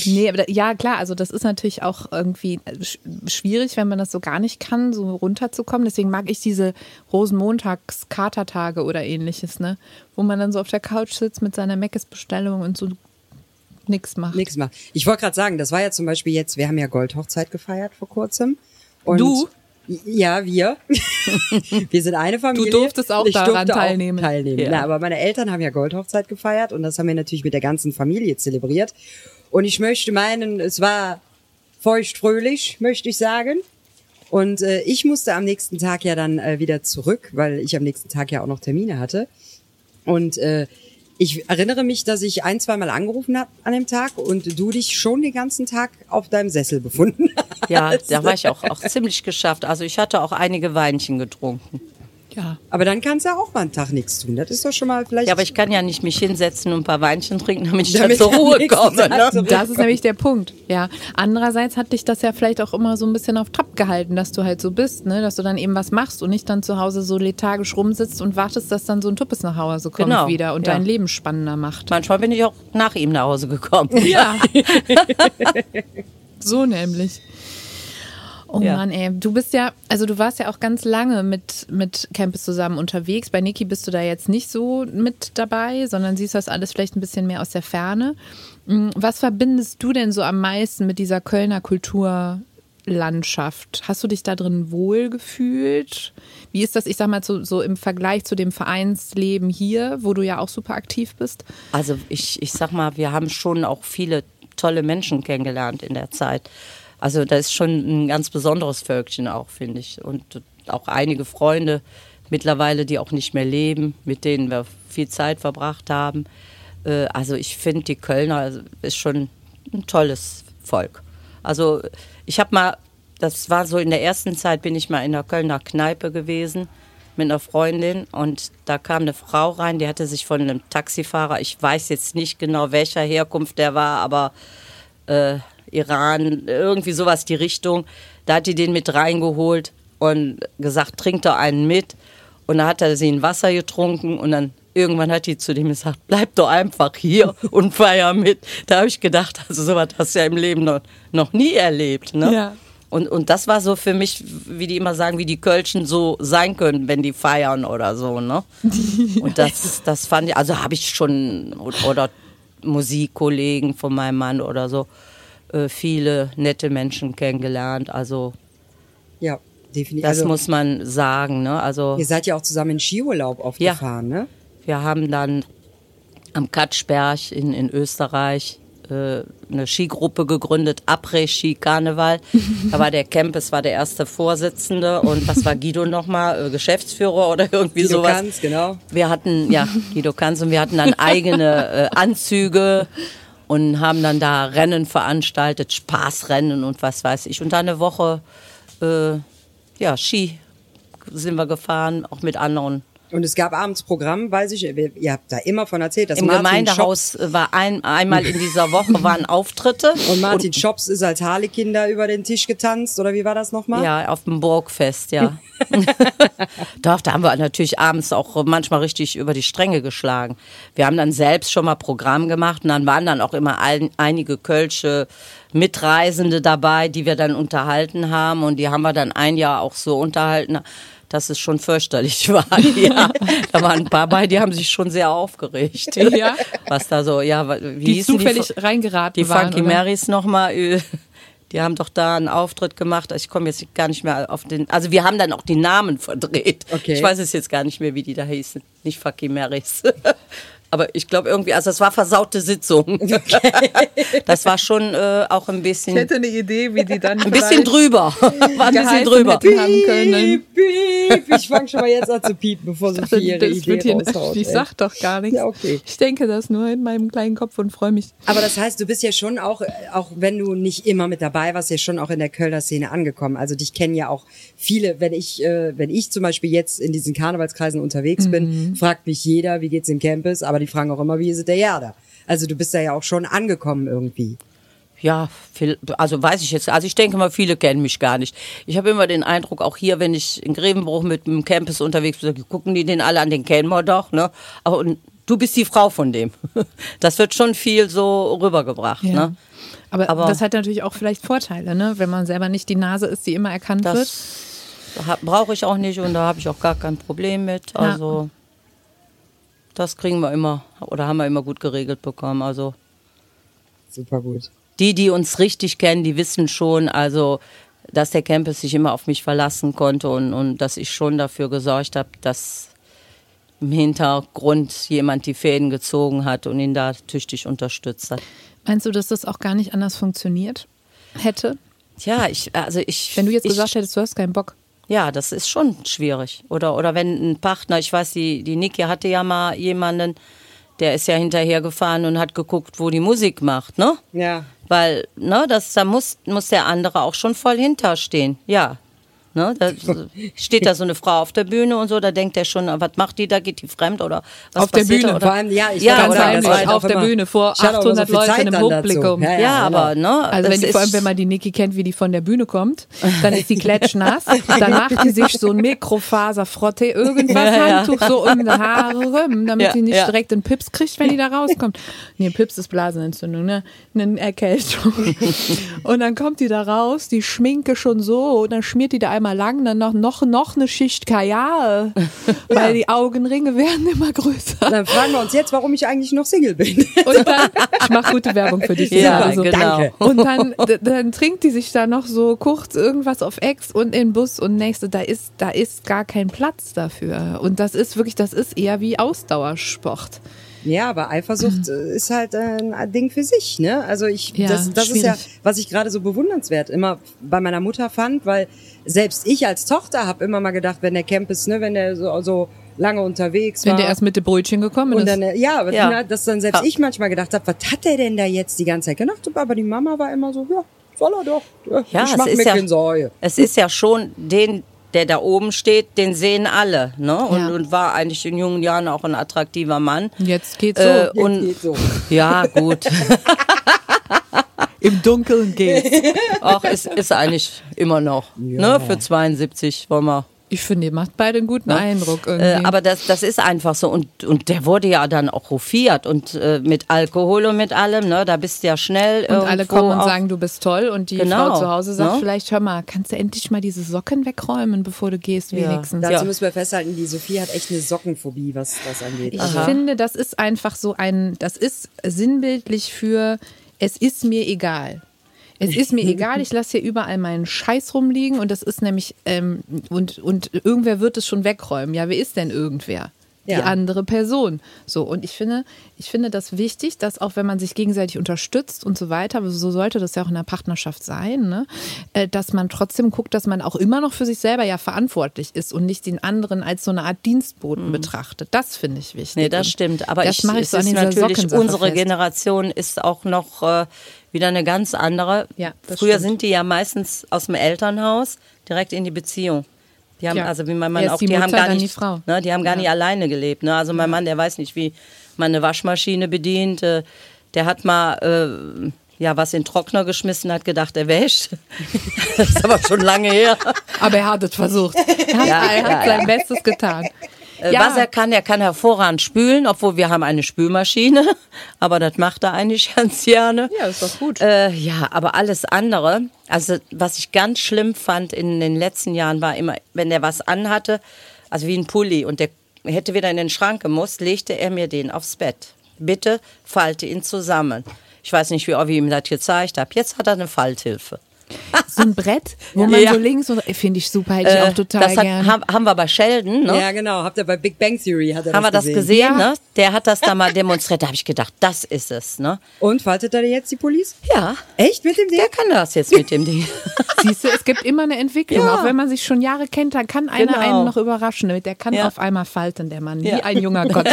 Nee, aber da, ja, klar, also das ist natürlich auch irgendwie sch- schwierig, wenn man das so gar nicht kann, so runterzukommen. Deswegen mag ich diese Rosenmontags-Katertage oder ähnliches, ne? Wo man dann so auf der Couch sitzt mit seiner Meckes-Bestellung und so nix macht. Nix mal. Ich wollte gerade sagen, das war ja zum Beispiel jetzt, wir haben ja Goldhochzeit gefeiert vor kurzem. Und Du? Ja, wir. wir sind eine Familie. Du durftest auch ich daran durfte teilnehmen. Auch teilnehmen. Ja. Na, aber meine Eltern haben ja Goldhochzeit gefeiert und das haben wir natürlich mit der ganzen Familie zelebriert. Und ich möchte meinen, es war feuchtfröhlich, möchte ich sagen. Und äh, ich musste am nächsten Tag ja dann äh, wieder zurück, weil ich am nächsten Tag ja auch noch Termine hatte. Und äh, ich erinnere mich, dass ich ein, zweimal angerufen habe an dem Tag und du dich schon den ganzen Tag auf deinem Sessel befunden hast. Ja, da war ich auch, auch ziemlich geschafft. Also ich hatte auch einige Weinchen getrunken. Ja. Aber dann kannst du ja auch mal einen Tag nichts tun. Das ist doch schon mal vielleicht. Ja, aber ich kann ja nicht mich hinsetzen und ein paar Weinchen trinken, damit ich Damit dann zur Ruhe komme. Ne? Das ist nämlich der Punkt. Ja. Andererseits hat dich das ja vielleicht auch immer so ein bisschen auf Trab gehalten, dass du halt so bist, ne? Dass du dann eben was machst und nicht dann zu Hause so lethargisch rumsitzt und wartest, dass dann so ein Tuppes nach Hause kommt Genau, wieder und ja. dein Leben spannender macht. Manchmal bin ich auch nach ihm nach Hause gekommen. Ja. so nämlich. Oh Ja. Mann, ey. Du bist ja, also du warst ja auch ganz lange mit, mit Campus zusammen unterwegs. Bei Niki bist du da jetzt nicht so mit dabei, sondern siehst das alles vielleicht ein bisschen mehr aus der Ferne. Mm, Was verbindest du denn so am meisten mit dieser Kölner Kulturlandschaft? Hast du dich da drin wohlgefühlt? Wie ist das, ich sag mal, so, so im Vergleich zu dem Vereinsleben hier, wo du ja auch super aktiv bist? Also ich, ich sag mal, wir haben schon auch viele tolle Menschen kennengelernt in der Zeit. Also das ist schon ein ganz besonderes Völkchen auch, finde ich. Und auch einige Freunde mittlerweile, die auch nicht mehr leben, mit denen wir viel Zeit verbracht haben. Äh, Also ich finde, die Kölner ist schon ein tolles Volk. Also ich habe mal, das war so in der ersten Zeit, bin ich mal in der Kölner Kneipe gewesen mit einer Freundin und da kam eine Frau rein, die hatte sich von einem Taxifahrer, ich weiß jetzt nicht genau welcher Herkunft der war, aber äh, Iran, irgendwie sowas die Richtung. Da hat die den mit reingeholt und gesagt, trink doch einen mit. Und dann hat er sie ein Wasser getrunken und dann irgendwann hat die zu dem gesagt, bleib doch einfach hier und feier mit. Da habe ich gedacht, also sowas hast du ja im Leben noch, noch nie erlebt. Ne? Ja. Und, und das war so für mich, wie die immer sagen, wie die Kölschen so sein können, wenn die feiern oder so. Ne? Und das, das fand ich, also habe ich schon, oder Musikkollegen von meinem Mann oder so, äh, viele nette Menschen kennengelernt. Also Ja, definitiv. das also, muss man sagen. Ne? Also ihr seid ja auch zusammen in Skiurlaub oft Ja. ne? wir haben dann am Katschberg in, in Österreich äh, eine Skigruppe gegründet, Après-Ski Karneval. Da war der Kempes war der erste Vorsitzende und was war Guido nochmal, äh, Geschäftsführer oder irgendwie Guido sowas. Kanz, genau. Wir hatten, ja, Guido Kanz und wir hatten dann eigene äh, Anzüge und haben dann da Rennen veranstaltet, Spaßrennen und was weiß ich. Und dann eine Woche, äh, ja, Ski sind wir gefahren, auch mit anderen. Und es gab abends Programm, weiß ich, ihr habt da immer von erzählt, dass Im Martin Gemeindehaus war ein, einmal in dieser Woche waren Auftritte. Schops, und Martin Schops ist als Harlekin da über den Tisch getanzt, oder wie war das nochmal? Ja, auf dem Burgfest, ja. Doch, da haben wir natürlich abends auch manchmal richtig über die Stränge geschlagen. Wir haben dann selbst schon mal Programm gemacht und dann waren dann auch immer ein, einige Kölsche Mitreisende dabei, die wir dann unterhalten haben und die haben wir dann ein Jahr auch so unterhalten, dass es schon fürchterlich war. Ja, da waren ein paar bei, die haben sich schon sehr aufgeregt. Ja. Was da so, ja, wie Die zufällig die, reingeraten die waren. Funky oder? Marys nochmal, äh, die haben doch da einen Auftritt gemacht. Ich komme jetzt gar nicht mehr auf den. Also wir haben dann auch die Namen verdreht. Okay. Ich weiß es jetzt gar nicht mehr, wie die da hießen. Nicht Funky Marys. Aber ich glaube irgendwie, also es war versaute Sitzung. Das war schon äh, auch ein Ich bisschen, hätte eine Idee, wie die dann ein bisschen drüber. War ein bisschen drüber. hätten haben können. Piep, piep. Ich fange schon mal jetzt an zu piepen, bevor Sophie ihre Das Idee wird hier, raushaut. ich ey. sag doch gar nichts. Ja, okay. Ich denke das nur in meinem kleinen Kopf und freue mich. Aber das heißt, du bist ja schon auch, äh, auch wenn du nicht immer mit dabei warst, ja schon auch in der Kölner Szene angekommen. Also dich kennen ja auch viele, wenn ich, äh, wenn ich zum Beispiel jetzt in diesen Karnevalskreisen unterwegs Mhm. bin, fragt mich jeder, wie geht's im Campus, aber die fragen auch immer, wie ist es der Jada? Also du bist da ja auch schon angekommen irgendwie. Ja, viel, also weiß ich jetzt. Also ich denke mal, viele kennen mich gar nicht. Ich habe immer den Eindruck, auch hier, wenn ich in Grevenbruch mit dem Campus unterwegs bin, gucken die den alle an, den kennen wir doch. Ne? Aber und du bist die Frau von dem. Das wird schon viel so rübergebracht. Ja. Ne? Aber, Aber- das hat natürlich auch vielleicht Vorteile, ne? wenn man selber nicht die Nase ist, die immer erkannt wird. Brauche ich auch nicht und da habe ich auch gar kein Problem mit. Ja. Das kriegen wir immer oder haben wir immer gut geregelt bekommen. Also Super gut. die, die uns richtig kennen, die wissen schon, also dass der Campus sich immer auf mich verlassen konnte und, und dass ich schon dafür gesorgt habe, dass im Hintergrund jemand die Fäden gezogen hat und ihn da tüchtig unterstützt hat. Meinst du, dass das auch gar nicht anders funktioniert hätte? Ja, ich, also ich. Wenn du jetzt ich, gesagt hättest, du hast keinen Bock. Ja, das ist schon schwierig. Oder, oder wenn ein Partner, ich weiß, die, die Niki hatte ja mal jemanden, der ist ja hinterhergefahren und hat geguckt, wo die Musik macht, ne? Ja. Weil, ne, das, da muss, muss der andere auch schon voll hinterstehen. Ja. Ne, da steht da so eine Frau auf der Bühne und so, da denkt er schon, was macht die da, geht die fremd oder was Auf der da, Bühne, oder? Vor allem, ja, ich ja, ganz heimlich, halt auf der Bühne vor Ich hatte auch immer 800 viel Leuten im. Publikum. Ja, ja, ja, aber, genau. ne, Also wenn die, vor allem, wenn man die Niki kennt, wie die von der Bühne kommt, dann ist die klatschnass. Dann macht die sich so ein Mikrofaser-Frotte, irgendwas, Ja, ja. Handtuch so um die Haare rum, damit Ja, sie nicht ja. direkt einen Pips kriegt, wenn die da rauskommt. Nee, Pips ist Blasenentzündung, ne? Eine Erkältung. Und dann kommt die da raus, die Schminke schon so, und dann schmiert die da einmal lang, dann noch, noch, noch eine Schicht Kajal, weil die Augenringe werden immer größer. Dann fragen wir uns jetzt, warum ich eigentlich noch Single bin. Und dann, ich mache gute Werbung für dich. Ja, also, genau. danke. Und dann, dann trinkt die sich da noch so kurz irgendwas auf Ex und in den Bus und nächste, da ist, da ist gar kein Platz dafür. Und das ist wirklich, das ist eher wie Ausdauersport. Ja, aber Eifersucht äh, ist halt ein Ding für sich, ne? Also ich, Ja, das, das ist ja, was ich gerade so bewundernswert immer bei meiner Mutter fand, weil selbst ich als Tochter habe immer mal gedacht, wenn der Campus, ne, wenn der so, so lange unterwegs Wenn war. der erst mit dem Brötchen gekommen und ist. dann, äh, ja, aber Ja. na, dass dann selbst Ja. ich manchmal gedacht habe, was hat der denn da jetzt die ganze Zeit gemacht? Aber die Mama war immer so, ja, soll er doch. Ja, ich es mach ist mir ja- keine Sorge. es ist ja schon den, der da oben steht, den sehen alle, ne? Und, Ja. und war eigentlich in jungen Jahren auch ein attraktiver Mann. Jetzt geht's so. Äh, Jetzt und geht's so. ja, gut. Im Dunkeln geht's. Auch ist, ist eigentlich immer noch. Ne? Für 72 wollen wir Ich finde, ihr macht beide einen guten Ne? Eindruck Äh, irgendwie. aber das, das ist einfach so. Und, und der wurde ja dann auch hofiert und äh, mit Alkohol und mit allem, ne? Da bist du ja schnell. und alle kommen und sagen, du bist toll. Und die Genau, Frau zu Hause sagt ne? vielleicht, hör mal, kannst du endlich mal diese Socken wegräumen, bevor du gehst, Ja. wenigstens. Dazu Ja. müssen wir festhalten, die Sophie hat echt eine Sockenphobie, was das angeht. Ich Also, finde, das ist einfach so ein, das ist sinnbildlich für, es ist mir egal. Es ist mir egal, ich lasse hier überall meinen Scheiß rumliegen und das ist nämlich, ähm, und, und irgendwer wird es schon wegräumen. Ja, wer ist denn irgendwer? Die Ja. andere Person. So, und ich finde, ich finde das wichtig, dass auch wenn man sich gegenseitig unterstützt und so weiter, aber so sollte das ja auch in der Partnerschaft sein, ne? äh, dass man trotzdem guckt, dass man auch immer noch für sich selber ja verantwortlich ist und nicht den anderen als so eine Art Dienstboten betrachtet. Das finde ich wichtig. Mhm. Nee, das stimmt. Aber das ich, mache ich es so an ist natürlich, unsere fest. Generation ist auch noch äh, wieder eine ganz andere. Ja, Früher stimmt. sind die ja meistens aus dem Elternhaus direkt in die Beziehung. Die haben, Ja. also wie mein Mann auch, die die, haben Mutter, gar nicht, die Frau. Ne, die haben gar nicht alleine gelebt. Ne? Also mein Mann, der weiß nicht, wie man eine Waschmaschine bedient. Äh, der hat mal äh, ja was in den Trockner geschmissen, hat gedacht, er wäscht. das ist aber schon lange her. Aber er hat es versucht. Er hat, Ja, er hat ja, sein Bestes getan. Äh, Was er kann, er kann hervorragend spülen, obwohl wir haben eine Spülmaschine, aber das macht er eigentlich ganz gerne. Ja, ist doch gut. Äh, ja, aber alles andere, also was ich ganz schlimm fand in den letzten Jahren war immer, wenn der was anhatte, also wie ein Pulli und der hätte wieder in den Schrank gemusst, legte er mir den aufs Bett. Bitte falte ihn zusammen. Ich weiß nicht, wie oft ich ihm das gezeigt habe. Jetzt hat er eine Falthilfe. So ein Brett, wo man Ja. so links und finde ich super, hätte ich Äh, auch total das hat, gern. haben, haben wir bei Sheldon, ne? Ja, genau. Habt ihr bei Big Bang Theory hat er haben wir das das gesehen. gesehen, ne? Der hat das da mal demonstriert. Da habe ich gedacht, das ist es, ne? Und faltet er jetzt die Police? Ja. Echt mit dem Ding? Der kann das jetzt mit dem Ding. Siehst du, es gibt immer eine Entwicklung. Ja. Auch wenn man sich schon Jahre kennt, dann kann einer Genau. einen noch überraschen. Der kann Ja. auf einmal falten, der Mann. Wie Ja. ein junger Gott.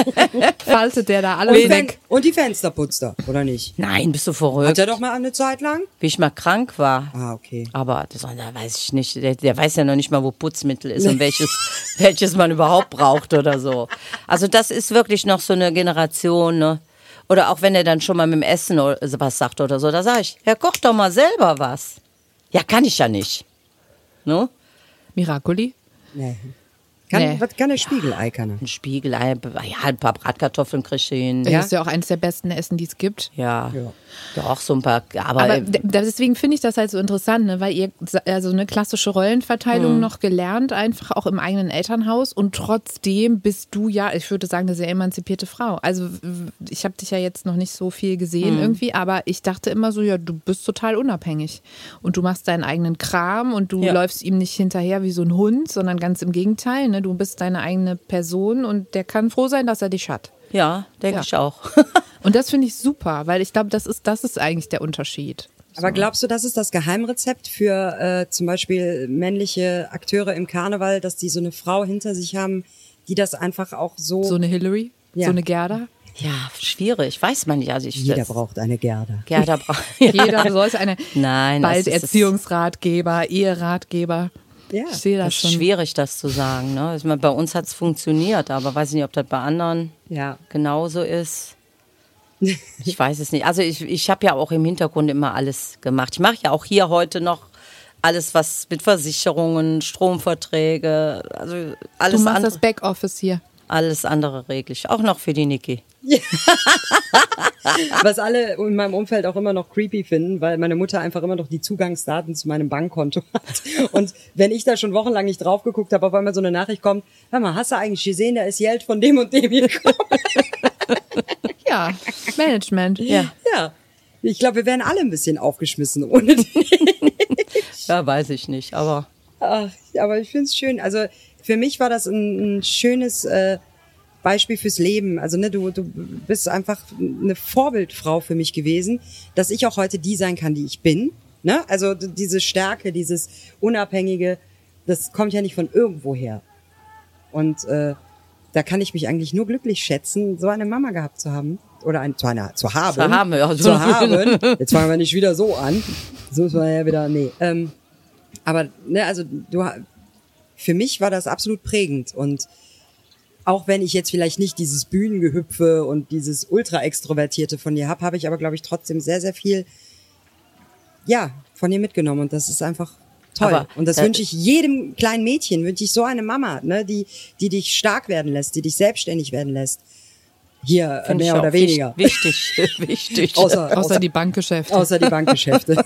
Faltet der da alles Und, weg. und die Fenster putzt er, oder nicht? Nein, bist du Hat verrückt? er doch mal eine Zeit lang? Wie ich mal krank war. Ah, okay. Aber das, da weiß ich nicht. Der, der weiß ja noch nicht mal, wo Putzmittel ist und welches, welches man überhaupt braucht oder so. Also das ist wirklich noch so eine Generation. Ne? Oder auch wenn er dann schon mal mit dem Essen oder was sagt oder so, da sage ich, ja, koch doch mal selber was. Ja, kann ich ja nicht. Ne? Miracoli? Nee. Kann, Nee. Was kann der Spiegelei, kann er? Ein Spiegelei, ja, ein paar Bratkartoffeln kriegst du hin. Das ist ja auch eines der besten Essen, die es gibt. Ja. Doch, so ein paar. Aber, Aber deswegen finde ich das halt so interessant, ne? weil ihr also eine klassische Mhm. Rollenverteilung noch gelernt, einfach auch im eigenen Elternhaus und trotzdem bist du ja, ich würde sagen, eine sehr emanzipierte Frau. Also ich habe dich ja jetzt noch nicht so viel Mhm. gesehen irgendwie, aber ich dachte immer so, ja, du bist total unabhängig und du machst deinen eigenen Kram und du Ja. läufst ihm nicht hinterher wie so ein Hund, sondern ganz im Gegenteil, ne? Du bist deine eigene Person und der kann froh sein, dass er dich hat. ja, denke Ja. ich auch. Und das finde ich super, weil ich glaube, das ist, das ist eigentlich der Unterschied. Aber glaubst du, das ist das Geheimrezept für äh, zum Beispiel männliche Akteure im Karneval, dass die so eine Frau hinter sich haben, die das einfach auch so. So eine Hillary, Ja. so eine Gerda. Ja, schwierig, weiß man nicht. Also ich, Jeder braucht eine Gerda. Gerda braucht. Jeder sollte eine Nein, das bald ist- Erziehungsratgeber, Eheratgeber. Ja. Ich sehe das, Das ist schon. schwierig, das zu sagen. Ne? Ich meine, bei uns hat es funktioniert, aber weiß ich nicht, ob das bei anderen Ja. genauso ist. Ich weiß es nicht. Also ich, ich habe ja auch im Hintergrund immer alles gemacht. Ich mache ja auch hier heute noch alles, was mit Versicherungen, Stromverträge, also Du alles machst andere, das Backoffice hier. Alles andere regel ich. Auch noch für die Niki. Was alle in meinem Umfeld auch immer noch creepy finden, weil meine Mutter einfach immer noch die Zugangsdaten zu meinem Bankkonto hat. Und wenn ich da schon wochenlang nicht drauf geguckt habe, auf einmal so eine Nachricht kommt, hör mal, hast du eigentlich gesehen, da ist Geld von dem und dem hier gekommen? Ja, Management. Ja. Ja. Ich glaube, wir wären alle ein bisschen aufgeschmissen ohne die. ja, weiß ich nicht, aber Ach, aber ich finde es schön. Also für mich war das ein, ein schönes äh, Beispiel fürs Leben. Also ne, du, du bist einfach eine Vorbildfrau für mich gewesen, dass ich auch heute die sein kann, die ich bin. Ne? Also diese Stärke, dieses Unabhängige, das kommt ja nicht von irgendwo her. Und äh, da kann ich mich eigentlich nur glücklich schätzen, so eine Mama gehabt zu haben. Oder ein, zu, einer, zu haben. Zu haben, ja. Zu haben. Jetzt fangen wir nicht wieder so an. So muss man ja wieder, nee. Ähm, aber, ne, also du, für mich war das absolut prägend und auch wenn ich jetzt vielleicht nicht dieses Bühnengehüpfe und dieses ultra-extrovertierte von dir habe, habe ich aber, glaube ich, trotzdem sehr, sehr viel, ja, von dir mitgenommen und das ist einfach Toll. Aber und das da- wünsche ich jedem kleinen Mädchen, wünsche ich so eine Mama, ne, die, die dich stark werden lässt, die dich selbstständig werden lässt. Hier, äh, Find ich mehr oder weniger. Wichtig, wichtig. Außer, Außer die Bankgeschäfte. außer die Bankgeschäfte.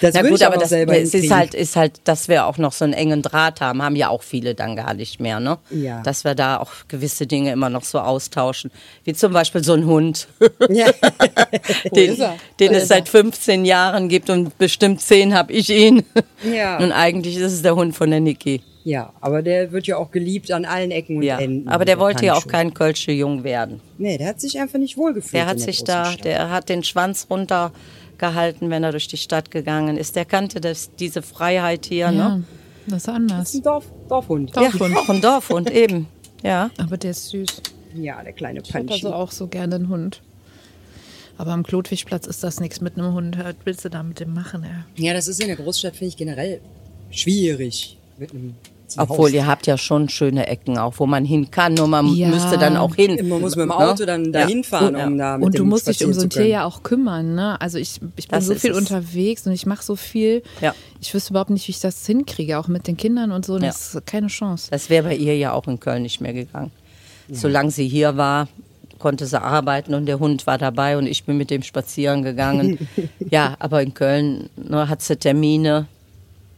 das Na gut, aber das, selber es ist halt, ist halt, dass wir auch noch so einen engen Draht haben, haben ja auch viele dann gar nicht mehr, ne? Ja. Dass wir da auch gewisse Dinge immer noch so austauschen. Wie zum Beispiel so ein Hund, Ja. den, den es seit 15 Jahren gibt und bestimmt 10 habe ich ihn. Ja. Und eigentlich ist es der Hund von der Niki. Ja, aber der wird ja auch geliebt an allen Ecken und Ja. Enden. Aber der wollte ja auch kein Kölsche Jung werden. Nee, der hat sich einfach nicht wohlgefühlt. Der in hat sich großen da, Stadt. der hat den Schwanz runtergehalten, wenn er durch die Stadt gegangen ist. Der kannte das, diese Freiheit hier, ja, ne? das ist Das anders. ist ein Dorf, Dorfhund. Dorfhund. Ja, auch ein Dorfhund, eben. Ja. Aber der ist süß. Ja, der kleine Ich habe Panchi. also auch so gerne einen Hund. Aber am Klotwigplatz ist das nichts mit einem Hund. Was willst du da mit dem machen? Ey? Ja, das ist in der Großstadt, finde ich, generell schwierig. Mit einem Obwohl, ihr habt ja schon schöne Ecken, auch wo man hin kann, nur man Ja. müsste dann auch hin. Man muss mit dem Ne? Auto dann dahin fahren, Ja. um da mit Und du dem musst dich um so ein Tier ja auch kümmern, ne? Also ich, ich bin Das so viel es. unterwegs und ich mache so viel. Ja. Ich wüsste überhaupt nicht, wie ich das hinkriege, auch mit den Kindern und so. Ja. Das ist keine Chance. Das wäre bei ihr ja auch in Köln nicht mehr gegangen. Solange sie hier war, konnte sie arbeiten und der Hund war dabei und ich bin mit dem spazieren gegangen. ja, aber in Köln ne, hat sie Termine.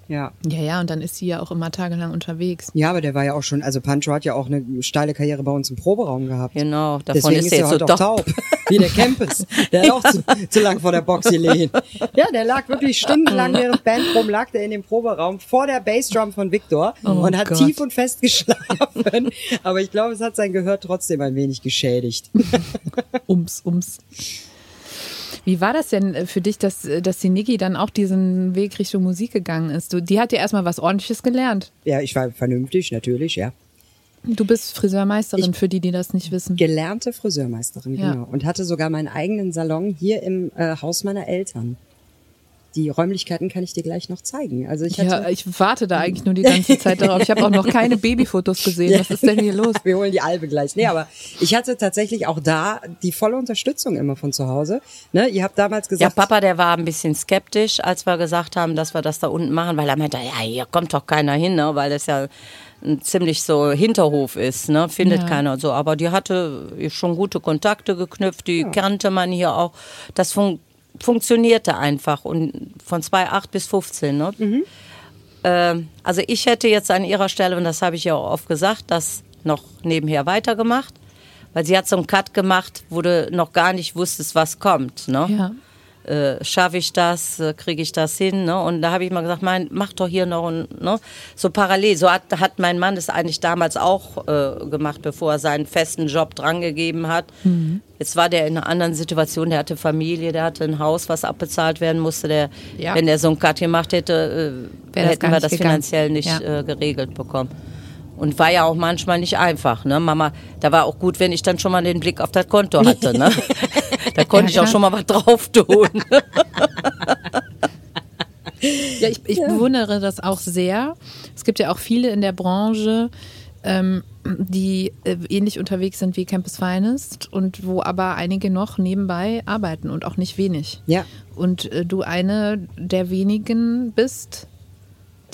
Ja. Ja, ja, und dann ist sie ja auch immer tagelang unterwegs. ja, aber der war ja auch schon, also Pancho hat ja auch eine steile Karriere bei uns im Proberaum gehabt. Genau, davon Deswegen ist ist er jetzt so heute auch taub. Wie der Campus. Der hat auch zu, zu lang vor der Box gelegen. Ja, der lag wirklich stundenlang während Bandproben lag der in dem Proberaum vor der Bassdrum von Victor und hat Gott. tief und fest geschlafen. Aber ich glaube, es hat sein Gehör trotzdem ein wenig geschädigt. Ums, ums. Wie war das denn äh, für dich, dass, äh, dass die Niki dann auch diesen Weg Richtung Musik gegangen ist? Du, die hat ja erstmal was Ordentliches gelernt. Ja, ich war vernünftig, natürlich, ja. Du bist Friseurmeisterin, für die, die das nicht wissen. Gelernte Friseurmeisterin, Ja. genau. Und hatte sogar meinen eigenen Salon hier im äh, Haus meiner Eltern. Die Räumlichkeiten kann ich dir gleich noch zeigen. Also ich hatte, Ja, ich warte da eigentlich nur die ganze Zeit darauf. Ich habe auch noch keine Babyfotos gesehen. Was ist denn hier los? Wir holen die Albe gleich. Nee, aber ich hatte tatsächlich auch da die volle Unterstützung immer von zu Hause. Ne, ihr habt damals Ja, gesagt, Papa, der war ein bisschen skeptisch, als wir gesagt haben, dass wir das da unten machen, weil er meinte, ja, hier kommt doch keiner hin, ne? weil das ja ein ziemlich so Hinterhof ist, ne? findet Ja. keiner so. Aber die hatte schon gute Kontakte geknüpft, die kannte man hier auch. Das fun funktionierte einfach und von 2,8 bis 15. Ne? Ähm, also ich hätte jetzt an ihrer Stelle, und das habe ich ja auch oft gesagt, das noch nebenher weitergemacht. Weil sie hat so einen Cut gemacht, wo du noch gar nicht wusstest, was kommt. Ne? Ja. Äh, schaffe ich das, äh, kriege ich das hin, ne? Und da habe ich mal gesagt, mein, mach doch hier noch ein, ne? so parallel. So hat, hat mein Mann das eigentlich damals auch äh, gemacht, bevor er seinen festen Job drangegeben hat. Jetzt war der in einer anderen Situation, der hatte Familie, der hatte ein Haus, was abbezahlt werden musste. Der, Ja. Wenn der so einen Cut gemacht hätte, äh, hätten wir das gegangen. finanziell nicht Ja. äh, geregelt bekommen. Und war ja auch manchmal nicht einfach, ne? Mama, da war auch gut, wenn ich dann schon mal den Blick auf das Konto hatte, ne? da konnte ich auch schon mal was drauf tun. Ja, ich, ich bewundere das auch sehr. Es gibt ja auch viele in der Branche, ähm, die äh, ähnlich unterwegs sind wie Campus Finest und wo aber einige noch nebenbei arbeiten und auch nicht wenig. Ja. Und äh, du eine der wenigen bist,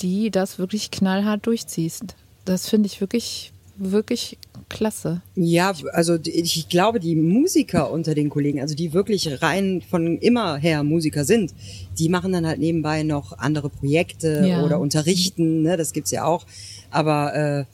die das wirklich knallhart durchziehst. Das finde ich wirklich, wirklich klasse. Ja, also ich glaube, die Musiker unter den Kollegen, also die wirklich rein von immer her Musiker sind, die machen dann halt nebenbei noch andere Projekte Ja. oder unterrichten, ne, das gibt's ja auch. Aber äh,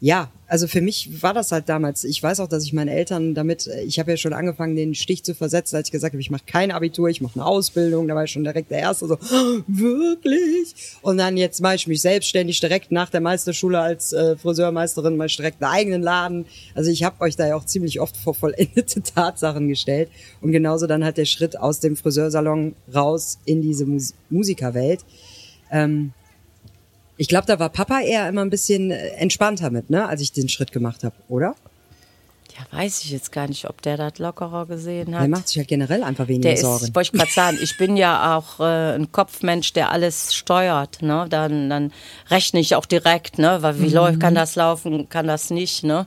ja, also für mich war das halt damals, ich weiß auch, dass ich meine Eltern damit, äh, ich habe ja schon angefangen, den Stich zu versetzen, als ich gesagt habe, ich mache kein Abitur, ich mache eine Ausbildung, da war ich schon direkt der Erste, so, "Oh, wirklich? Und dann jetzt mache ich mich selbstständig direkt nach der Meisterschule als äh, Friseurmeisterin, mache ich direkt einen eigenen Laden. Also ich habe euch da ja auch ziemlich oft vor vollendete Tatsachen gestellt. Und genauso dann halt der Schritt aus dem Friseursalon raus in diese Mus Musikerwelt. Ähm, ich glaube, da war Papa eher immer ein bisschen äh, entspannter mit, ne, als ich den Schritt gemacht habe, oder? Ja, weiß ich jetzt gar nicht, ob der das lockerer gesehen Der hat. macht sich halt generell einfach weniger Der ist, Sorgen. wollte ich gerade sagen, ich bin ja auch äh, ein Kopfmensch, der alles steuert. Ne? Dann, dann rechne ich auch direkt, ne? Weil wie läuft, kann das laufen, kann das nicht, ne?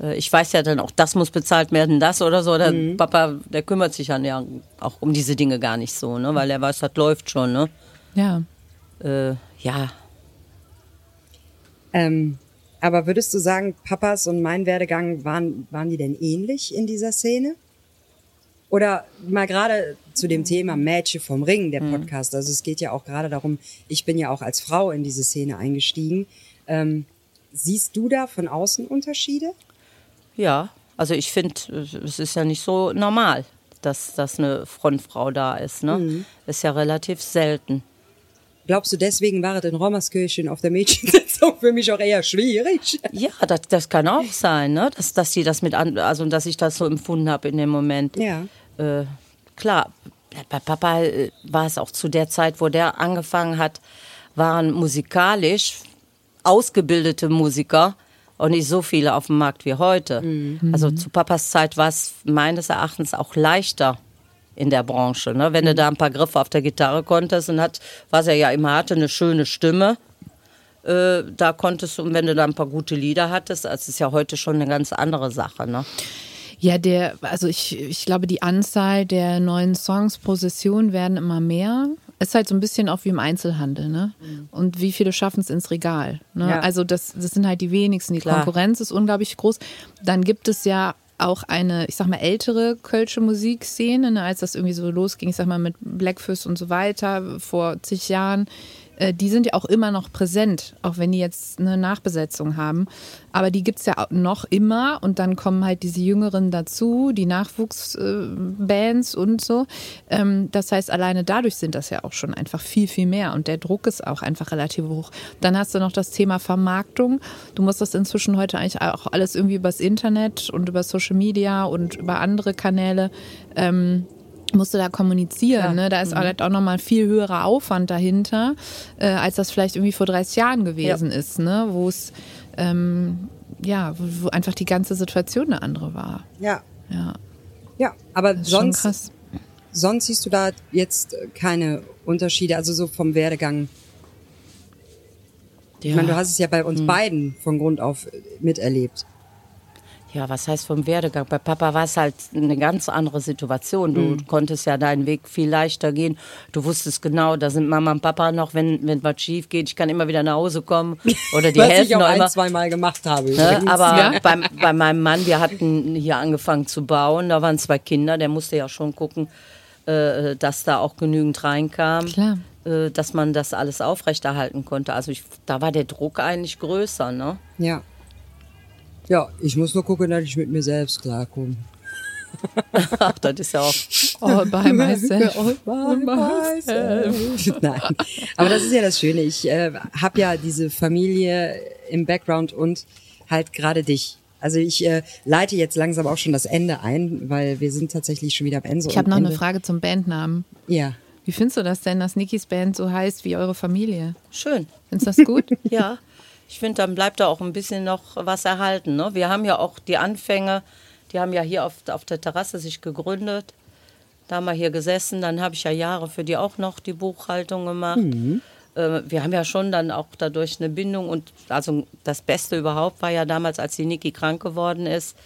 Äh, Ich weiß ja dann auch, das muss bezahlt werden, das oder so. Der Papa, der kümmert sich dann ja auch um diese Dinge gar nicht so, ne? Weil er weiß, das läuft schon, ne? Ja. äh, ja, Ähm, aber würdest du sagen, Papas und mein Werdegang waren, waren die denn ähnlich in dieser Szene? Oder mal gerade zu dem Thema Mädchen vom Ring, der Podcast. Also es geht ja auch gerade darum, ich bin ja auch als Frau in diese Szene eingestiegen. Ähm, siehst du da von außen Unterschiede? ja. Also ich finde, es ist ja nicht so normal, dass, dass eine Frontfrau da ist. Ne? Ist ja relativ selten. Glaubst du, deswegen war es in Rommerskirchen auf der Mädchensitzung für mich auch eher schwierig? Ja, das, das kann auch sein, ne? dass, dass die das mit an, also dass ich das so empfunden habe in dem Moment. Ja. Äh, klar, bei Papa äh, war es auch zu der Zeit, wo der angefangen hat, waren musikalisch ausgebildete Musiker und nicht so viele auf dem Markt wie heute. Also zu Papas Zeit war es meines Erachtens auch leichter in der Branche. Ne? Wenn du da ein paar Griffe auf der Gitarre konntest und hat, was er ja immer hatte, eine schöne Stimme, äh, da konntest du, und wenn du da ein paar gute Lieder hattest, das ist ja heute schon eine ganz andere Sache. Ne? Ja, der, also ich, ich glaube, die Anzahl der neuen Songs pro Session werden immer mehr. Ist halt so ein bisschen auch wie im Einzelhandel, ne? Und wie viele schaffen es ins Regal? Ne? Ja. Also das, das sind halt die wenigsten. Die Klar. Konkurrenz ist unglaublich groß. Dann gibt es ja auch eine, ich sag mal, ältere kölsche Musikszene, ne, als das irgendwie so losging, ich sag mal, mit Blackfist und so weiter vor zig Jahren. Äh, Die sind ja auch immer noch präsent, auch wenn die jetzt eine Nachbesetzung haben. Aber die gibt's ja auch noch immer und dann kommen halt diese Jüngeren dazu, die Nachwuchsbands und so. Ähm, Das heißt, alleine dadurch sind das ja auch schon einfach viel, viel mehr und der Druck ist auch einfach relativ hoch. Dann hast du noch das Thema Vermarktung. Du musst das inzwischen heute eigentlich auch alles irgendwie übers Internet und über Social Media und über andere Kanäle ähm, musst du da kommunizieren. Ne? Da ist halt auch nochmal viel höherer Aufwand dahinter, äh, als das vielleicht irgendwie vor 30 Jahren gewesen ist, ne? wo es ähm, ja, wo, wo einfach die ganze Situation eine andere war. Ja. Ja, Ja, aber sonst, sonst siehst du da jetzt keine Unterschiede, also so vom Werdegang. Ich meine, du hast es ja bei uns beiden von Grund auf miterlebt. Ja, was heißt vom Werdegang? Bei Papa war es halt eine ganz andere Situation. Du konntest ja deinen Weg viel leichter gehen. Du wusstest genau, da sind Mama und Papa noch, wenn, wenn was schief geht. Ich kann immer wieder nach Hause kommen. Oder die Was helfen ich auch noch ein, immer. zwei Mal gemacht habe. Ne? Aber Ja. bei, bei meinem Mann, wir hatten hier angefangen zu bauen, da waren zwei Kinder, der musste ja schon gucken, äh, dass da auch genügend reinkam, Klar. äh, dass man das alles aufrechterhalten konnte. Also ich, da war der Druck eigentlich größer. Ne? Ja. Ja, ich muss nur gucken, dass ich mit mir selbst klarkomme. Ach, das ist ja auch All by myself. Nein. Aber das ist ja das Schöne. Ich äh, habe ja diese Familie im Background und halt gerade dich. Also ich äh, leite jetzt langsam auch schon das Ende ein, weil wir sind tatsächlich schon wieder am Ende. Ich habe noch eine Ende. Frage zum Bandnamen. Ja. Wie findest du das denn, dass Nikis Band so heißt wie eure Familie? schön. Findest du das gut? Ja, ich finde, dann bleibt da auch ein bisschen noch was erhalten. Ne? Wir haben ja auch die Anfänge, die haben ja hier auf, auf der Terrasse sich gegründet. Da haben wir hier gesessen, dann habe ich ja Jahre für die auch noch die Buchhaltung gemacht. Äh, wir haben ja schon dann auch dadurch eine Bindung und also das Beste überhaupt war ja damals, als die Niki krank geworden ist,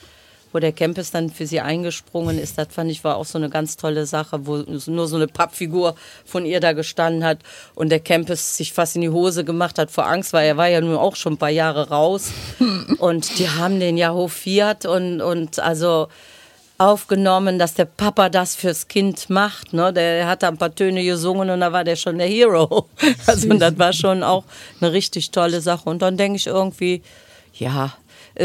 wo der Campus dann für sie eingesprungen ist, das fand ich war auch so eine ganz tolle Sache, wo nur so eine Pappfigur von ihr da gestanden hat und der Campus sich fast in die Hose gemacht hat vor Angst, weil er war ja nun auch schon ein paar Jahre raus und die haben den ja hofiert und, und also aufgenommen, dass der Papa das fürs Kind macht. Ne? Der hat da ein paar Töne gesungen und da war der schon der Hero. Also und das war schon auch eine richtig tolle Sache. Und dann denke ich irgendwie, ja,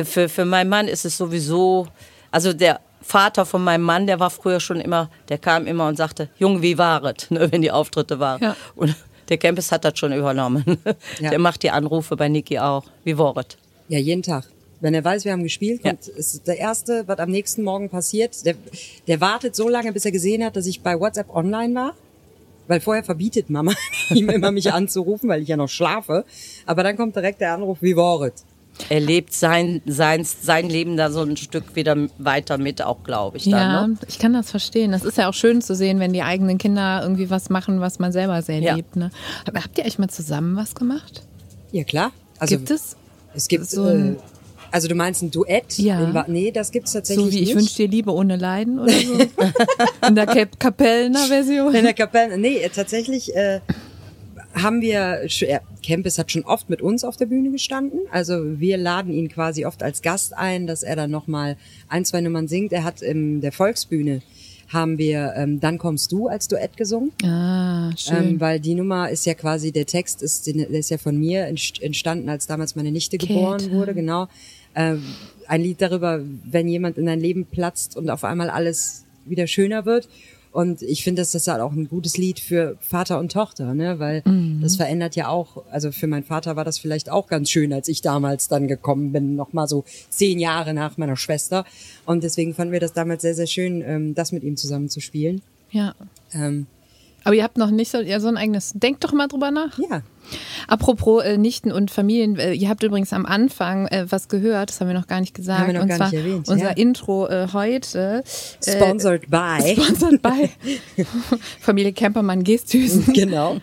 für, für meinen Mann ist es sowieso, also der Vater von meinem Mann, der war früher schon immer, der kam immer und sagte, Junge, wie war es, ne, wenn die Auftritte waren. Ja. Und der Campus hat das schon übernommen. Ja. Der macht die Anrufe bei Niki auch. Wie war es? Ja, jeden Tag. Wenn er weiß, wir haben gespielt, Ja. und es ist der Erste, was am nächsten Morgen passiert, der, der wartet so lange, bis er gesehen hat, dass ich bei WhatsApp online war. Weil vorher verbietet Mama ihm immer, mich anzurufen, weil ich ja noch schlafe. Aber dann kommt direkt der Anruf, wie war es? Er lebt sein, sein, sein Leben da so ein Stück wieder weiter mit, auch glaube ich. Dann, Ja, ne? ich kann das verstehen. Das ist ja auch schön zu sehen, wenn die eigenen Kinder irgendwie was machen, was man selber sehr Ja. liebt. Ne? Aber habt ihr euch mal zusammen was gemacht? Ja, klar. Also, Gibt es? Es gibt so ein- äh, also du meinst ein Duett? Ja. Nee, das gibt's tatsächlich So wie ich nicht. wünsche dir Liebe ohne Leiden oder so? In der Cap Kapellner Version? In der Kapelle. Nee, tatsächlich äh, haben wir, Campus hat schon oft mit uns auf der Bühne gestanden. Also wir laden ihn quasi oft als Gast ein, dass er dann nochmal ein, zwei Nummern singt. Er hat in der Volksbühne haben wir ähm, Dann kommst du als Duett gesungen. Ah, schön. Ähm, weil die Nummer ist ja quasi, der Text ist, der ist ja von mir entst- entstanden, als damals meine Nichte geboren Käthe. wurde, genau. Ähm, ein Lied darüber, wenn jemand in dein Leben platzt und auf einmal alles wieder schöner wird. Und ich finde, dass das halt auch ein gutes Lied für Vater und Tochter, ne? Weil Mhm. das verändert ja auch, also für meinen Vater war das vielleicht auch ganz schön, als ich damals dann gekommen bin, noch mal so zehn Jahre nach meiner Schwester. Und deswegen fanden wir das damals sehr, sehr schön, ähm, das mit ihm zusammen zu spielen. ja. Ähm, Aber ihr habt noch nicht so, ja, so ein eigenes. Denkt doch mal drüber nach. ja, Apropos äh, Nichten und Familien, äh, ihr habt übrigens am Anfang äh, was gehört, das haben wir noch gar nicht gesagt. Haben wir noch und gar zwar nicht erwähnt, unser ja. Intro äh, heute. Äh, sponsored by. Sponsored by Familie Kempermann Geesthüsen. Genau.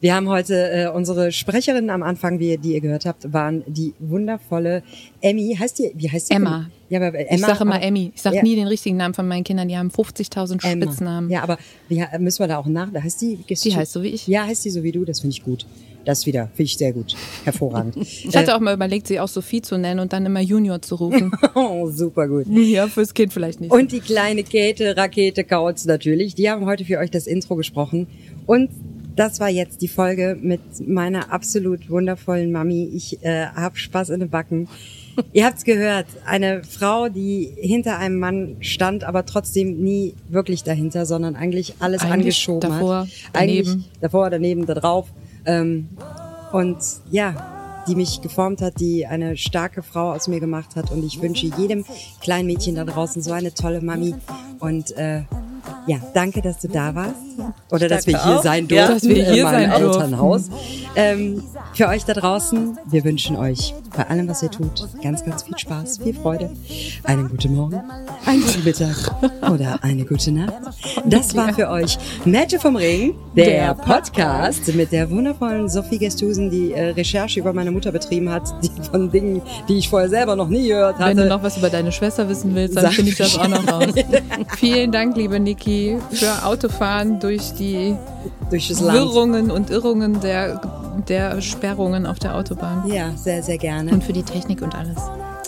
Wir haben heute äh, unsere Sprecherinnen am Anfang, wie, die ihr gehört habt, waren die wundervolle Emmy. Heißt die? Wie heißt die? Emma. Ja, aber Emma. ich sage immer Emmy. Ich sage Ja, nie den richtigen Namen von meinen Kindern. Die haben 50.000 Emma. Spitznamen. Ja, aber wie, müssen wir da auch nach? Da heißt die. Die heißt so wie ich. Ja, heißt die so wie du. Das finde ich gut. Das wieder finde ich sehr gut, hervorragend. Ich hatte auch mal überlegt, sie auch Sophie zu nennen und dann immer Junior zu rufen. oh, super gut. ja, fürs Kind vielleicht nicht. Und die kleine Käthe, Rakete Kautz natürlich, die haben heute für euch das Intro gesprochen. Und das war jetzt die Folge mit meiner absolut wundervollen Mami. Ich äh, habe Spaß in den Backen. Ihr habt's gehört, eine Frau, die hinter einem Mann stand, aber trotzdem nie wirklich dahinter, sondern eigentlich alles Eigentlich angeschoben davor, hat. daneben. Eigentlich davor, daneben, da drauf. Ähm, und ja, die mich geformt hat, die eine starke Frau aus mir gemacht hat. Und ich wünsche jedem kleinen Mädchen da draußen so eine tolle Mami. Und äh, ja, danke, dass du da warst. Oder dass wir auch. sein Ja, durften dass wir hier in meinem sein durften. Elternhaus. Ähm, für euch da draußen, wir wünschen euch bei allem, was ihr tut, ganz, ganz viel Spaß, viel Freude, einen guten Morgen, einen guten Mittag oder eine gute Nacht. Das war für euch Mädchen vom Ring, der, Podcast mit der wundervollen Sophie Gestusen, die äh, Recherche über meine Mutter betrieben hat, die von Dingen, die ich vorher selber noch nie gehört hatte. Wenn du noch was über deine Schwester wissen willst, dann finde ich das auch noch raus. Vielen Dank, liebe Niki, für Autofahren durch die durch. Wirrungen und Irrungen der, der Sperrungen auf der Autobahn. Ja, sehr, sehr gerne. Und für die Technik und alles.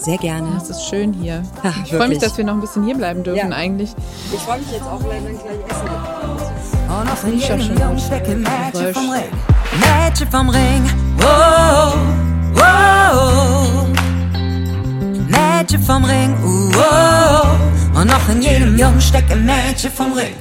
sehr gerne. Es ist schön hier. Ach, ich freue mich, dass wir noch ein bisschen hier bleiben dürfen Ja. eigentlich. Ich freue mich jetzt auch gleich, dann gleich essen. Riecht ja jedem schon ein Mädchen vom Ring. Mädchen vom Ring. Oh, oh, oh. Mädchen vom Ring. Oh, oh. Und noch in jedem Jungen steckt ein Mädchen vom Ring.